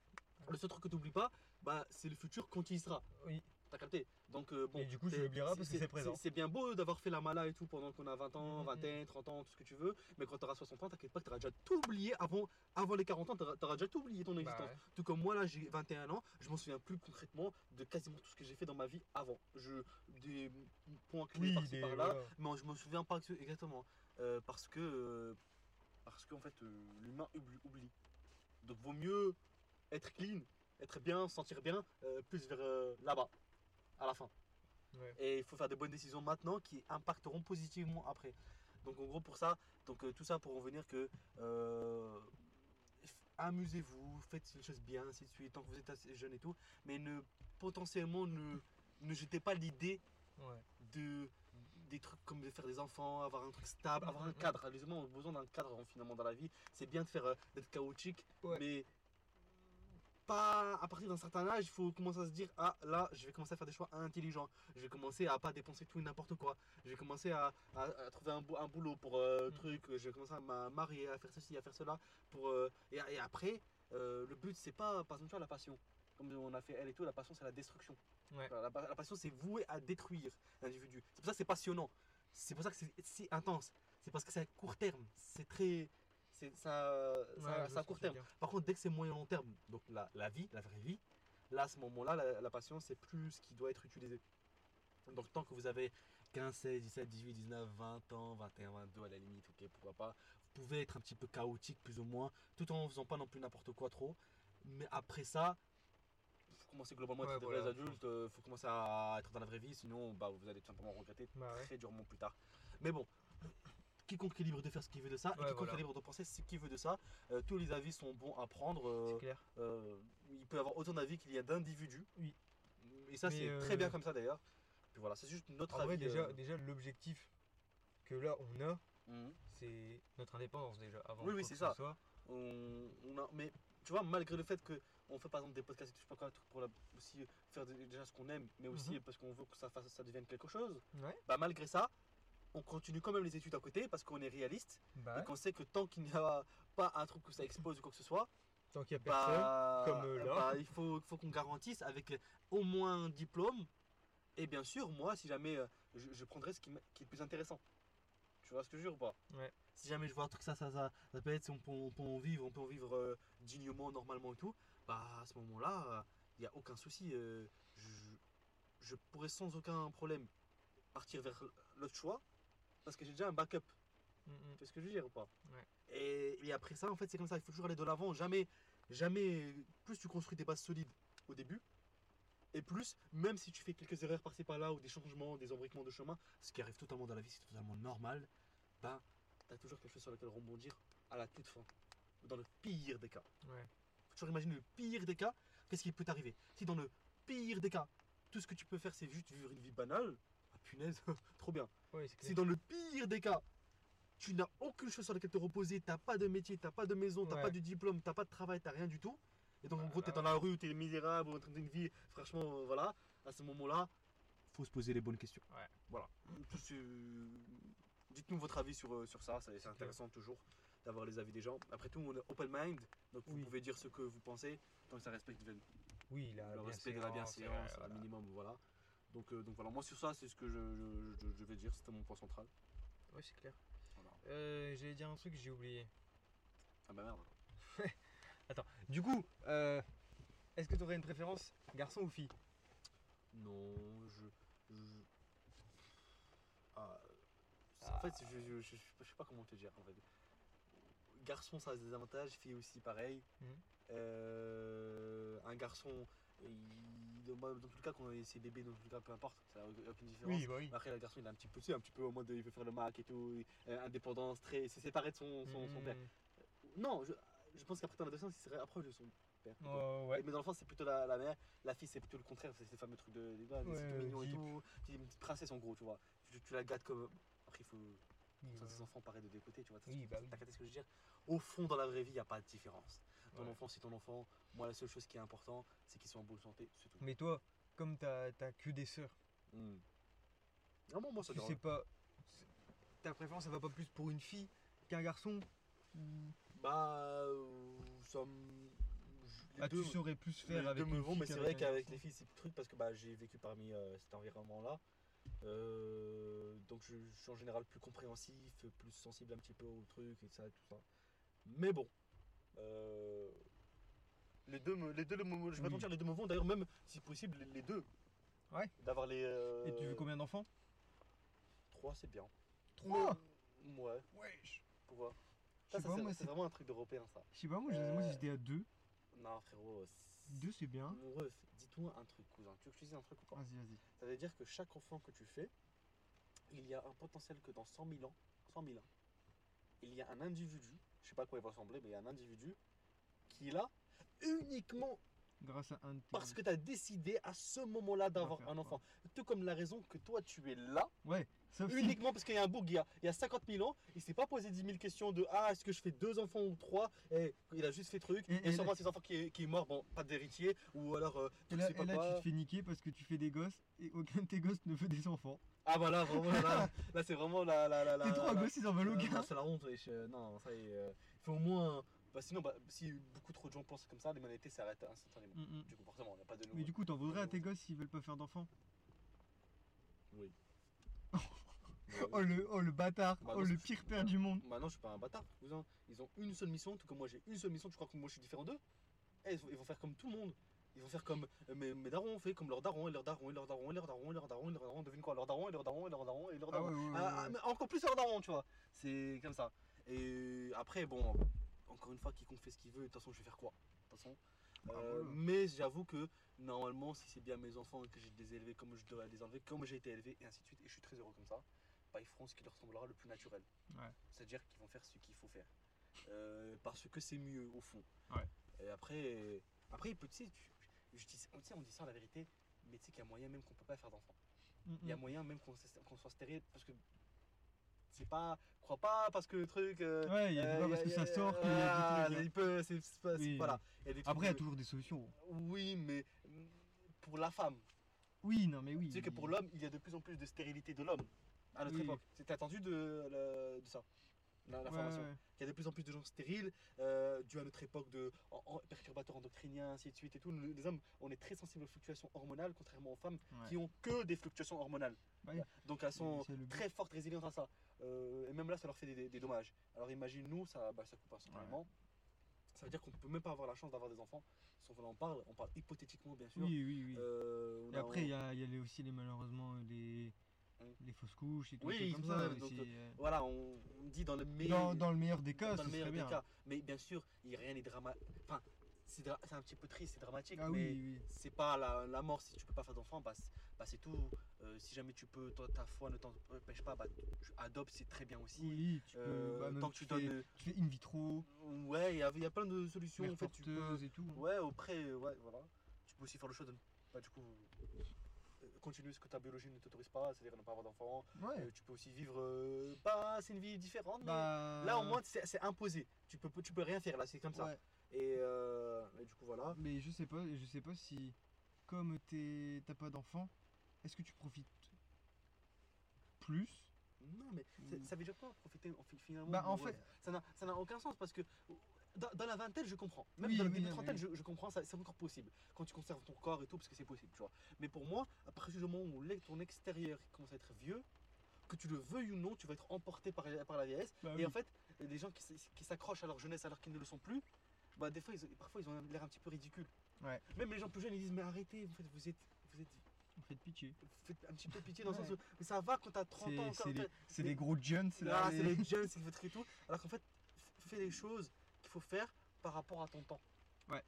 Le seul truc que tu n'oublies pas, bah, c'est le futur quand il sera. Oui. T'as capté Donc, euh, bon. Et du coup, tu c'est- l'oublieras parce que c'est présent. C'est bien beau d'avoir fait la mala et tout pendant qu'on a 20 ans, Mhm. 21, 30 ans, tout ce que tu veux. Mais quand tu auras 60 ans, t'inquiète pas que tu auras déjà tout oublié avant, avant les 40 ans. Tu auras déjà tout oublié ton Bah, existence. ouais. Tout comme moi, là, j'ai 21 ans. Je m'en souviens plus concrètement de quasiment tout ce que j'ai fait dans ma vie avant. Je, des points clés Oui, par-ci par-là. voilà. Mais je me souviens pas ex- exactement. Euh, parce que. euh, parce qu'en fait, l'humain oublie, oublie. Donc, vaut mieux être clean, être bien, se sentir bien, euh, plus vers euh, là-bas, à la fin. Ouais. Et il faut faire de bonnes décisions maintenant qui impacteront positivement après. Donc, en gros, pour ça, donc, euh, tout ça pour en venir que. euh, Amusez-vous, faites les choses bien, ainsi de suite, tant que vous êtes assez jeune et tout. Mais ne, potentiellement, ne, ne jetez pas l'idée Ouais. de des trucs comme de faire des enfants, avoir un truc stable, avoir un Mhm. cadre. Les humains ont besoin d'un cadre finalement dans la vie. C'est bien de faire euh, d'être chaotique, Ouais. mais pas à partir d'un certain âge, il faut commencer à se dire ah là, je vais commencer à faire des choix intelligents. Je vais commencer à pas dépenser tout et n'importe quoi. Je vais commencer à, à- à trouver un, bou- un boulot pour euh, Mhm. truc. Je vais commencer à me marier, à faire ceci, à faire cela. Pour euh, et, et après, euh, le but c'est pas par exemple tu vois, la passion. Comme on a fait elle et tout, la passion c'est la destruction. Ouais. La, la passion, c'est voué à détruire l'individu. C'est pour ça que c'est passionnant. C'est pour ça que c'est si intense. C'est parce que c'est à court terme. C'est très. C'est à ce court terme. Par contre, dès que c'est moyen long terme, donc la, la vie, la vraie vie, là à ce moment-là, la, la passion, c'est plus ce qui doit être utilisé. Donc tant que vous avez 15, 16, 17, 18, 19, 20 ans, 21, 22 à la limite, ok, pourquoi pas, vous pouvez être un petit peu chaotique plus ou moins, tout en faisant pas non plus n'importe quoi trop. Mais après ça, faut commencer globalement à être Ouais, des voilà, vrais faut- adultes, euh, faut commencer à être dans la vraie vie, sinon bah, vous allez tout simplement regretter Bah ouais. très durement plus tard. Mais bon, quiconque est libre de faire ce qu'il veut de ça, et Ouais, quiconque voilà. est libre de penser ce qu'il veut de ça, euh, tous les avis sont bons à prendre. euh, C'est clair. euh, il peut y avoir autant d'avis qu'il y a d'individus. Oui. Et ça, c'est très bien comme ça d'ailleurs. Puis voilà, c'est juste notre En avis. vrai, déjà, déjà l'objectif que là on a, mhm. c'est notre indépendance déjà. Avant Oui, oui, c'est ça. soit. on, on a, mais tu vois, malgré le fait que on fait par exemple des podcasts, et je sais pas quoi, pour la- aussi faire déjà ce qu'on aime, mais aussi Mhm. parce qu'on veut que ça, fasse, ça devienne quelque chose, Ouais. bah malgré ça, on continue quand même les études à côté parce qu'on est réaliste Bah, et qu'on sait que tant qu'il n'y a pas un truc où ça expose ou quoi que ce soit, tant qu'il y a personne. bah, comme, euh, là. bah, il faut, faut qu'on garantisse avec au moins un diplôme. Et bien sûr, moi, si jamais euh, je, je prendrai ce qui, est le plus intéressant. Tu vois ce que je veux dire ou pas? Ouais. Si jamais je vois un truc, ça, ça, ça, ça peut être, si on peut, on peut en vivre, on peut en vivre euh, dignement, normalement et tout, bah à ce moment-là, il n'y a aucun souci. euh, je, je pourrais sans aucun problème partir vers l'autre choix parce que j'ai déjà un backup. Mm, mm. Tu vois ce que je veux dire ou pas? Ouais. et, et après ça, en fait, c'est comme ça. Il faut toujours aller de l'avant. Jamais, jamais. Plus tu construis des bases solides au début, et plus, même si tu fais quelques erreurs par-ci par-là ou des changements, des embriquements de chemin, ce qui arrive totalement dans la vie, c'est totalement normal. Ben, t'as toujours quelque chose sur lequel rebondir à la toute fin. Dans le pire des cas. Ouais. Faut toujours imaginer le pire des cas. Qu'est-ce qui peut t'arriver? Si dans le pire des cas, tout ce que tu peux faire, c'est juste vivre une vie banale, ah punaise, trop bien. C'est. Si dans le pire des cas, tu n'as aucune chose sur laquelle te reposer, t'as pas de métier, t'as pas de maison, t'as Ouais. pas de diplôme, t'as pas de travail, t'as rien du tout, et donc en gros t'es dans la rue, t'es misérable, en train d'une vie, franchement, euh, voilà, à ce moment-là, faut se poser les bonnes questions. Ouais. Voilà. Euh, Dites-nous votre avis sur, euh, sur ça, c'est intéressant toujours d'avoir les avis des gens. Après tout, on est open mind, donc vous pouvez dire ce que vous pensez, tant que ça respecte Oui, la le respect de la bienséance, euh, un minimum, voilà. Donc, euh, donc voilà, moi sur ça, c'est ce que je, je- je- je vais dire, c'était mon point central. Ouais, c'est clair. Voilà. Euh, J'allais dire un truc, j'ai oublié. Ah bah merde. Du coup, euh, est-ce que tu aurais une préférence, garçon ou fille? Non, je. Ah, c'est- Ah. En fait, je, je, sais pas comment te dire. En fait. Garçon, ça a des avantages, fille aussi, pareil. Mhm. Euh, un garçon, il- dans dans tous les cas, quand c'est bébé, dans tous les cas, peu importe, ça n'a aucune différence. bah oui. Après, le garçon, il est un petit peu, sais, un petit peu en mode il veut faire le Mac et tout, euh, indépendance, très. C'est séparé de son, son, son père. Mm. Non, je, je pense qu'après, dans l'adolescence, il serait approche de son père. Oh, ouais. Mais dans l'enfance, c'est plutôt la, la mère. La fille, c'est plutôt le contraire. C'est ces fameux trucs de. de- Ouais, c'est tout mignon et tout. Une petite princesse en gros, tu vois. Tu, tu la gâtes comme. Après, il faut. Oui, Sans ouais. ses enfants, pareil de deux côtés, tu vois. Oui, bah oui. T'as capté ce que je veux dire Au fond, dans la vraie vie, il n'y a pas de différence. Ton Ouais. enfant, c'est ton enfant. Moi, la seule chose qui est important, c'est qu'ils soient en bonne santé. C'est tout. Mais toi, comme t'as t'as que des sœurs, Hmm. Non, moi, moi, ça tu sais pas. Ta préférence, ça va pas plus pour une fille qu'un garçon Bah, euh, ça me. les Ah, deux- tu saurais plus les faire avec deux me une vont, fille mais c'est vrai qu'avec les filles, c'est le truc parce que bah, j'ai vécu parmi euh, cet environnement-là. Euh, donc je, je suis en général plus compréhensif, plus sensible un petit peu au truc et ça, tout ça. Mais bon, euh, les deux, me, les deux, me- je vais pas te Oui. mentir, les deux me vont. D'ailleurs, même si possible, les, les deux. Ouais. D'avoir les. euh, Et tu veux combien d'enfants? Trois, c'est bien. Trois? Mais- Ouais. Wesh Pourquoi Je Ça, sais ça, pas, c'est- moi, c'est c'est- vraiment un truc d'européen, ça. Je sais pas, moi, je- moi Euh, j'étais à deux. Non, frérot. c'est- Deux, c'est bien. Mon ref, dis-toi un truc, cousin. Tu veux que je te dise un truc ou pas? Vas-y, vas-y. Ça veut dire que chaque enfant que tu fais, il y a un potentiel que dans 100 000 ans, 100 000 ans, il y a un individu, je sais pas à quoi il va ressembler, mais il y a un individu qui est là uniquement Grâce à un de tes parce que tu as décidé à ce moment-là d'avoir un quoi enfant. Tout comme la raison que toi tu es là, Ouais, uniquement parce qu'il y a un beau gars, il y a 50 000 ans, il s'est pas posé 10 000 questions de Ah, est-ce que je fais deux enfants ou trois? Et il a juste fait truc, Et- et, et sûrement là- ses enfants qui est, qui est mort, bon, pas d'héritier, ou alors euh, Et là, sais pas et là, tu te fais niquer parce que tu fais des gosses et aucun de tes gosses ne veut des enfants. Ah bah là, vraiment, là, là, c'est vraiment la. la, la, la Tes trois gosses, ils en veulent Euh, aucun. c'est la honte, wesh. euh, Non, ça y est. euh, Il faut au moins. Bah, sinon, bah, si beaucoup trop de gens pensent comme ça, l'humanité s'arrête instantanément. Mm. Du coup, forcément, il n'y a pas de nouveau. Mais du coup, t'en voudrais à tes gosses s'ils veulent pas faire d'enfants Oui. Oh le, oh le bâtard Bah Oh non, le pire père du monde Bah non, je suis pas un bâtard, cousin. Ils ont une seule mission, tout comme moi j'ai une seule mission. Tu crois que moi je suis différent d'eux Eh, ils, vont, ils vont faire comme tout le monde. Ils vont faire comme euh, mes, mes darons ont fait, comme leurs darons, et leurs darons, et leurs darons, et leurs darons, et leurs darons, et leurs darons. Devine quoi Leurs darons, et leurs darons, et leurs darons, et leurs Ah darons. ouais, ouais, ouais, Ah, ah, ouais. mais encore plus leurs darons, tu vois. C'est comme ça. Et après, bon, encore une fois, quiconque fait ce qu'il veut, de toute façon, je vais faire quoi? De toute façon. Bah, Euh, mais j'avoue que normalement, si c'est bien mes enfants et que j'ai les élever comme je devrais les enlever, comme j'ai été élevé, et ainsi de suite, et je suis très heureux comme ça, bah, ils feront ce qui leur semblera le plus naturel. Ouais. C'est-à-dire qu'ils vont faire ce qu'il faut faire. Euh, parce que c'est mieux au fond. Ouais. Et après, après il peut, tu sais, je dis, on, dit ça la vérité, mais tu sais qu'il y a moyen même qu'on peut pas faire d'enfants. Mm, Il y a moyen même qu'on soit stérile parce que c'est pas, crois pas parce que le truc. euh, Ouais, il y a euh, pas parce que ça sort qu'il y a des ah, trucs, hein. il peut, c'est- c'est pas- c'est- Oui. voilà. Il y a des trucs Après, il y a de- toujours des solutions. Oui, mais pour la femme, Oui, non, mais oui. tu sais que pour l'homme, il y a de plus en plus de stérilité de l'homme à notre Oui. époque. T'as entendu de, ça la- Ouais, ouais. Il y a de plus en plus de gens stériles, euh, dû à notre époque de en- en- perturbateurs endocriniens, ainsi de suite et tout. Nous, Les hommes, on est très sensibles aux fluctuations hormonales, contrairement aux femmes Ouais. qui ont que des fluctuations hormonales. Bah. Donc elles sont très fortes, résilientes à ça. Euh, et même là, ça leur fait des, des- des dommages. Alors imagine nous, ça, bah, ça coupe instantanément. Ça veut dire qu'on peut même pas avoir la chance d'avoir des enfants. Si on en parle, on parle hypothétiquement bien sûr. Oui, oui, oui. Euh, Et a- après, il y a, y aussi les, malheureusement les, Oui. les fausses couches et tout, Oui, comme ça, ça. donc, euh, Voilà, on, on dit dans le meilleur. dans, dans le meilleur des cas, dans le meilleur des bien. cas. Mais bien sûr, il rien n'est dramatique. Enfin, c'est un petit peu triste, c'est dramatique, Ah mais oui, oui. c'est pas la, la mort. Si tu peux pas faire d'enfant, bah, c'est- bah, c'est tout. Euh, si jamais tu peux, toi, ta foi ne t'empêche pas, bah, tu adoptes, c'est très bien aussi. Oui, tu peux. Euh, bah, même tant que tu fais, donnes. tu fais in vitro, Ouais, il y, a- il y a plein de solutions. En fait, tu peux. et tout. Ouais, auprès, euh, ouais, voilà. Tu peux aussi faire le choix de pas, du coup, euh, continuer ce que ta biologie ne t'autorise pas, c'est-à-dire ne pas avoir d'enfant. Ouais. Euh, tu peux aussi vivre. euh, pas, c'est une vie différente, mais Bah, là, au moins, c'est c'est imposé. Tu peux, tu peux rien faire, là, c'est comme ça. ouais. Et, euh, et du coup, voilà. Mais je sais pas, je sais pas si, comme t'as pas d'enfant, est-ce que tu profites plus? Non, mais c'est- Mm. ça veut dire quoi profiter en fi- finalement Bah, en fait- ça n'a aucun sens parce que dans, dans la vingtaine, je comprends. Même Oui, dans le début de trentaine, mais- je, je comprends, c'est encore possible. Quand tu conserves ton corps et tout, parce que c'est possible, tu vois. Mais pour moi, à partir du moment où ton extérieur commence à être vieux, que tu le veuilles ou non, tu vas être emporté par, par la vieillesse. Bah et oui. en fait, les gens qui s'accrochent à leur jeunesse alors qu'ils ne le sont plus, bah, des fois, ils, parfois, ils ont l'air un petit peu ridicules. Ouais. Même les gens plus jeunes, ils disent Mais arrêtez, en fait, vous êtes. Vous êtes Faites pitié. faites un petit peu pitié dans le Ouais. sens où mais ça va quand t'as 30 C'est ans c'est les gros jeunes, c'est Là, c'est les- jeunes, c'est truc et tout. Alors qu'en fait, fais les choses qu'il faut faire par rapport à ton temps. Ouais.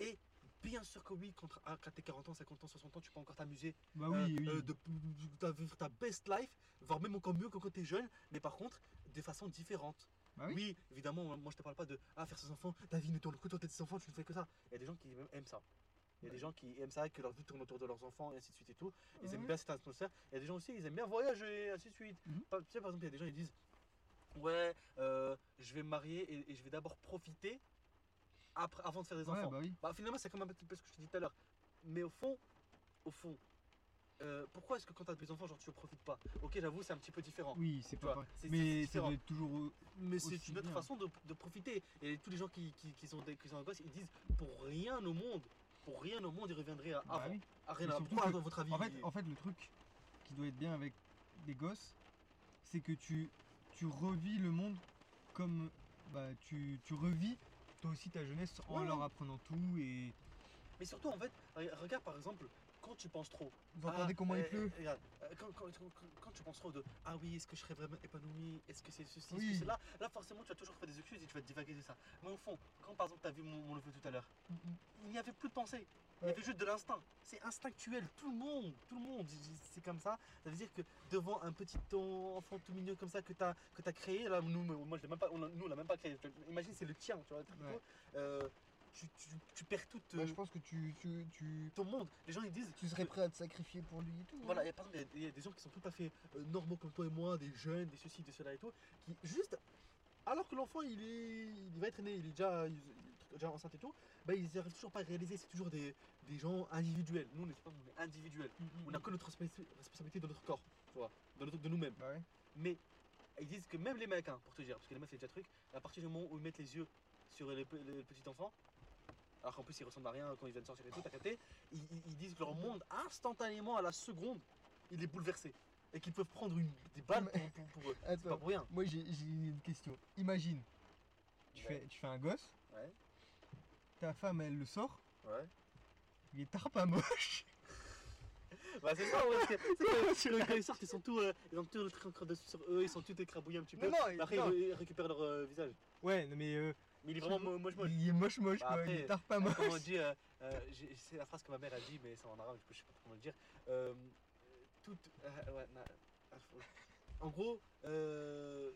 Et bien sûr que oui, quand, à- quand t'es 40 ans, 50 ans, 60 ans, tu peux encore t'amuser, Bah euh, oui, oui. euh, de, de vivre ta best life, voire même encore mieux que quand t'es jeune, mais par contre, de façon différente. Bah oui. oui. évidemment, moi je te parle pas de ah, faire ses enfants, ta vie ne tourne que autour de tes enfants, tu ne fais que ça. Il y a des gens qui aiment ça. Il y a des gens qui aiment ça, que leur vie tourne autour de leurs enfants et ainsi de suite et tout. Ils aiment bien cette atmosphère. Il y a des gens aussi, ils aiment bien voyager, et ainsi de suite. Mhm. Tu sais, par exemple, il y a des gens, ils disent Ouais, euh, je vais me marier et, et je vais d'abord profiter après, avant de faire des Ouais, enfants. bah oui. Bah, finalement, c'est comme un petit peu ce que je te dis tout à l'heure. Mais au fond, au fond, euh, pourquoi est-ce que quand t'as des enfants, genre tu ne profites pas? Ok, j'avoue, c'est un petit peu différent. Oui, c'est pas c'est- c'est Mais être toujours. Mais c'est une autre bien. façon de, de profiter. Et tous les gens qui, qui, qui sont des qui sont en gosse, ils disent pour rien au monde, pour rien au monde, ils reviendraient à bah avant. oui. À rien pourquoi, à votre avis En fait, en fait, le truc qui doit être bien avec des gosses, c'est que tu, tu revis le monde comme. Bah, tu, tu revis toi aussi ta jeunesse en Ouais, leur apprenant tout et. Mais surtout, en fait, re- regarde par exemple, quand tu penses trop. Vous entendez comment il euh, pleut euh, regarde, euh, quand, quand- quand- quand tu penses trop de Ah oui, est-ce que je serais vraiment épanoui? Est-ce que c'est ceci? Est-ce Oui. que c'est là? Là, forcément, tu vas toujours faire des excuses et tu vas te divaguer de ça. Mais au fond, quand par exemple, tu as vu mon, mon neveu tout à l'heure, il n'y avait plus de pensée. Il y avait juste de l'instinct. C'est instinctuel. Tout le monde, tout le monde, c'est comme ça. Ça veut dire que devant un petit enfant tout mignon comme ça que tu as, que as créé, là, nous, moi, je l'ai même pas, on nous, on l'a même pas créé. Imagine, c'est le tien, tu vois. Ouais. Euh, tu, tu- tu perds tout Bah, je pense que tu, tu, tu, ton monde. Les gens, ils disent. tu serais prêt à te sacrifier pour lui et tout. Voilà, hein. il y a, par exemple, il y a- il y a des gens qui sont tout à fait euh, normaux comme toi et moi, des jeunes, des ceci, des cela et tout, qui juste, alors que l'enfant il est, il va être né, il est déjà, il est déjà enceinte et tout, bah, ils n'arrivent toujours pas à réaliser, c'est toujours des, des gens individuels. Nous, on n'est pas, on est individuels. On n'a que notre respons- responsabilité de notre corps, tu vois, de, notre- de nous-mêmes. Bah ouais. Mais ils disent que même les mecs, hein, pour te dire, parce que les mecs c'est déjà truc, à partir du moment où ils mettent les yeux sur les, pe- les petits enfants, alors qu'en plus ils ressemblent à rien quand ils viennent sortir et tout, t'as capté, ils, ils- ils disent que leur monde instantanément à la seconde, il est bouleversé. Et qu'ils peuvent prendre une, des balles pour, pour, pour eux. C'est pas pour rien. moi j'ai une question. Imagine, tu, Ouais. fais, tu fais un gosse, Ouais, ta femme elle le sort, ouais. il est tard pas moche. Bah c'est ça, ouais. c'est- c'est que Quand ils sortent, ils sont tous, euh, ils ont tout le truc encore dessus sur eux, ils sont tous écrabouillés un petit peu. Non, non, Après, non. ils, récupèrent leur euh, visage. Ouais, mais euh, Mais il est vraiment mo- moche moche. il est moche moche Bah, quoi, il après, est tard pas moche. Comment on dit euh, euh, C'est la phrase que ma mère a dit, mais c'est en arabe, du coup, je sais pas comment le dire. Euh, tout, euh, ouais, na- en gros, euh,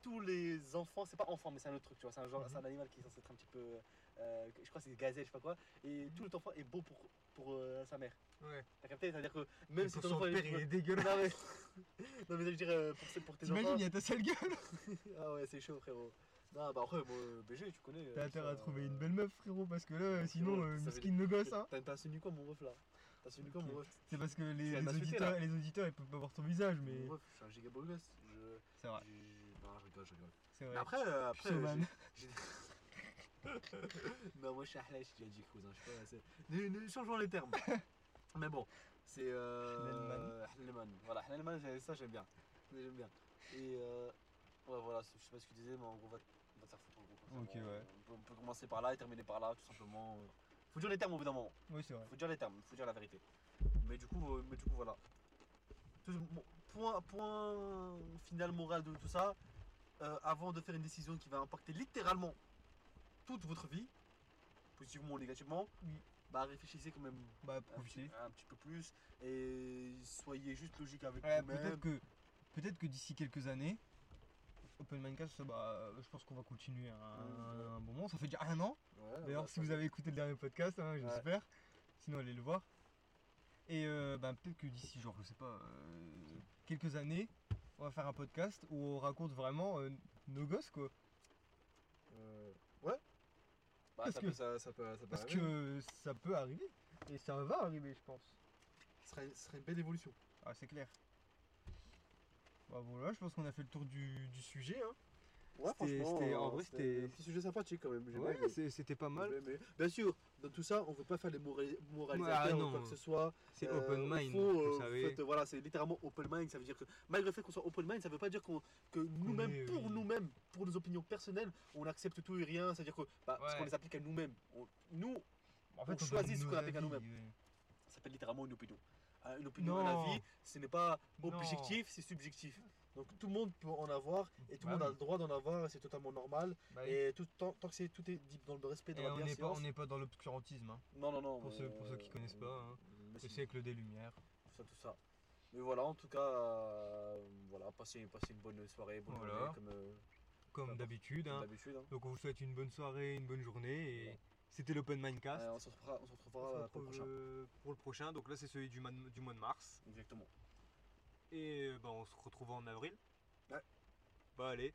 tous les enfants, c'est pas enfant, mais c'est un autre truc, tu vois. C'est un, genre, Mhm. c'est un animal qui est censé être un petit peu. euh, je crois que c'est gazelle, je sais pas quoi. Et tout le enfant est beau pour, pour euh, sa mère. Ouais. T'as capté? C'est-à-dire que même Et si ton enfant père, il est dégueulasse. Non, mais, non, mais je veux dire, euh, pour, pour tes T'imagines, enfants. il y a ta sale gueule. Ah ouais, c'est chaud, frérot. Non, bah après, moi, BG, tu connais. T'as euh, intérêt ça, à trouver une euh, belle meuf, frérot, parce que là, sinon, euh, miskin le gosse, hein. T'as t'as insinué quoi, mon ref là? T'as insinué quoi, mon ref? C'est parce que les, auditeurs, là? les auditeurs, ils peuvent pas voir ton visage, mais Mon ref, je suis un giga beau gosse. Je. c'est vrai, Non, je rigole, je rigole. c'est Mais vrai. après, euh, après. J'ai- non, moi je suis Ahlech, j'ai déjà dit cousin, je sais pas. changeons les termes. Mais bon, c'est. Euh... Voilà, Hlelman, j'ai- ça j'aime bien. J'aime bien. Et. Euh... Ouais, voilà, je sais pas ce que tu disais, mais en gros, va, Ok, ouais. On peut, on peut commencer par là et terminer par là, tout simplement. Faut dire les termes au bout d'un moment. Oui, c'est vrai. Faut dire les termes, faut dire la vérité. Mais du coup, euh, mais du coup voilà. Point, point final moral de tout ça, euh, avant de faire une décision qui va impacter littéralement toute votre vie, positivement ou négativement, Oui. bah réfléchissez quand même Bah, un petit, profitez. un petit peu plus et soyez juste logique avec Ouais, vous-même. peut-être que, peut que d'ici quelques années, Open Mindcast, bah, je pense qu'on va continuer un, un bon moment. Ça fait déjà un an. Ouais, D'ailleurs, bah, si vous avez écouté le dernier podcast, hein, Ouais. j'espère. Sinon, allez le voir. Et euh, bah, peut-être que d'ici, genre, je sais pas, euh, quelques années, on va faire un podcast où on raconte vraiment euh, nos gosses, quoi. Euh, ouais. Bah, Parce ça, que- peut, ça, ça peut, ça peut Parce arriver. que ça peut arriver. Et ça va arriver, je pense. Ce serait, ce serait une belle évolution. Ah, c'est clair. Bah voilà, je pense qu'on a fait le tour du, du sujet. Hein. Ouais, franchement, en euh, vrai, c'était un petit sujet sympathique quand même. Ouais, c'était pas mal. Bien sûr, dans tout ça, on veut pas faire des mora- moralisateurs Ah, ou quoi que ce soit. C'est Euh, open au mind, vous euh, savez. voilà, c'est littéralement open mind. Ça veut dire que malgré le fait qu'on soit open mind, ça veut pas dire qu'on, que nous-mêmes, pour oui. nous-mêmes, pour nos opinions personnelles, on accepte tout et rien. C'est-à-dire que bah, Ouais. qu'on les applique à nous-mêmes. On- nous, En on choisit ce qu'on applique à nous-mêmes. ça s'appelle littéralement une opinion. Euh, une opinion à la Non. vie, ce n'est pas objectif, c'est subjectif. Donc tout le monde peut en avoir et tout le Bah monde a le droit d'en avoir et c'est totalement normal. Bah oui. Et tout, tant, tant que c'est, tout est dit dans le respect, dans Et la on n'est pas, on n'est pas dans l'obscurantisme. Hein. Non, non, non. Pour ceux- pour ceux qui on- connaissent pas, hein. Le c'est- siècle des Lumières. tout ça, tout ça. Mais voilà, en tout cas, euh, voilà, passez, passez une bonne soirée, bonne Voilà. journée, comme, euh, Comme d'habitude. comme hein. d'habitude. hein. Donc on vous souhaite une bonne soirée, une bonne journée. Et. C'était l'Open Mindcast. Euh, on se retrouvera, on se retrouvera On se pour le prochain. pour le prochain. Donc là c'est celui du mois, de, du mois de mars. Exactement. Et euh, bah, on se retrouve en avril. Ouais. Bah allez,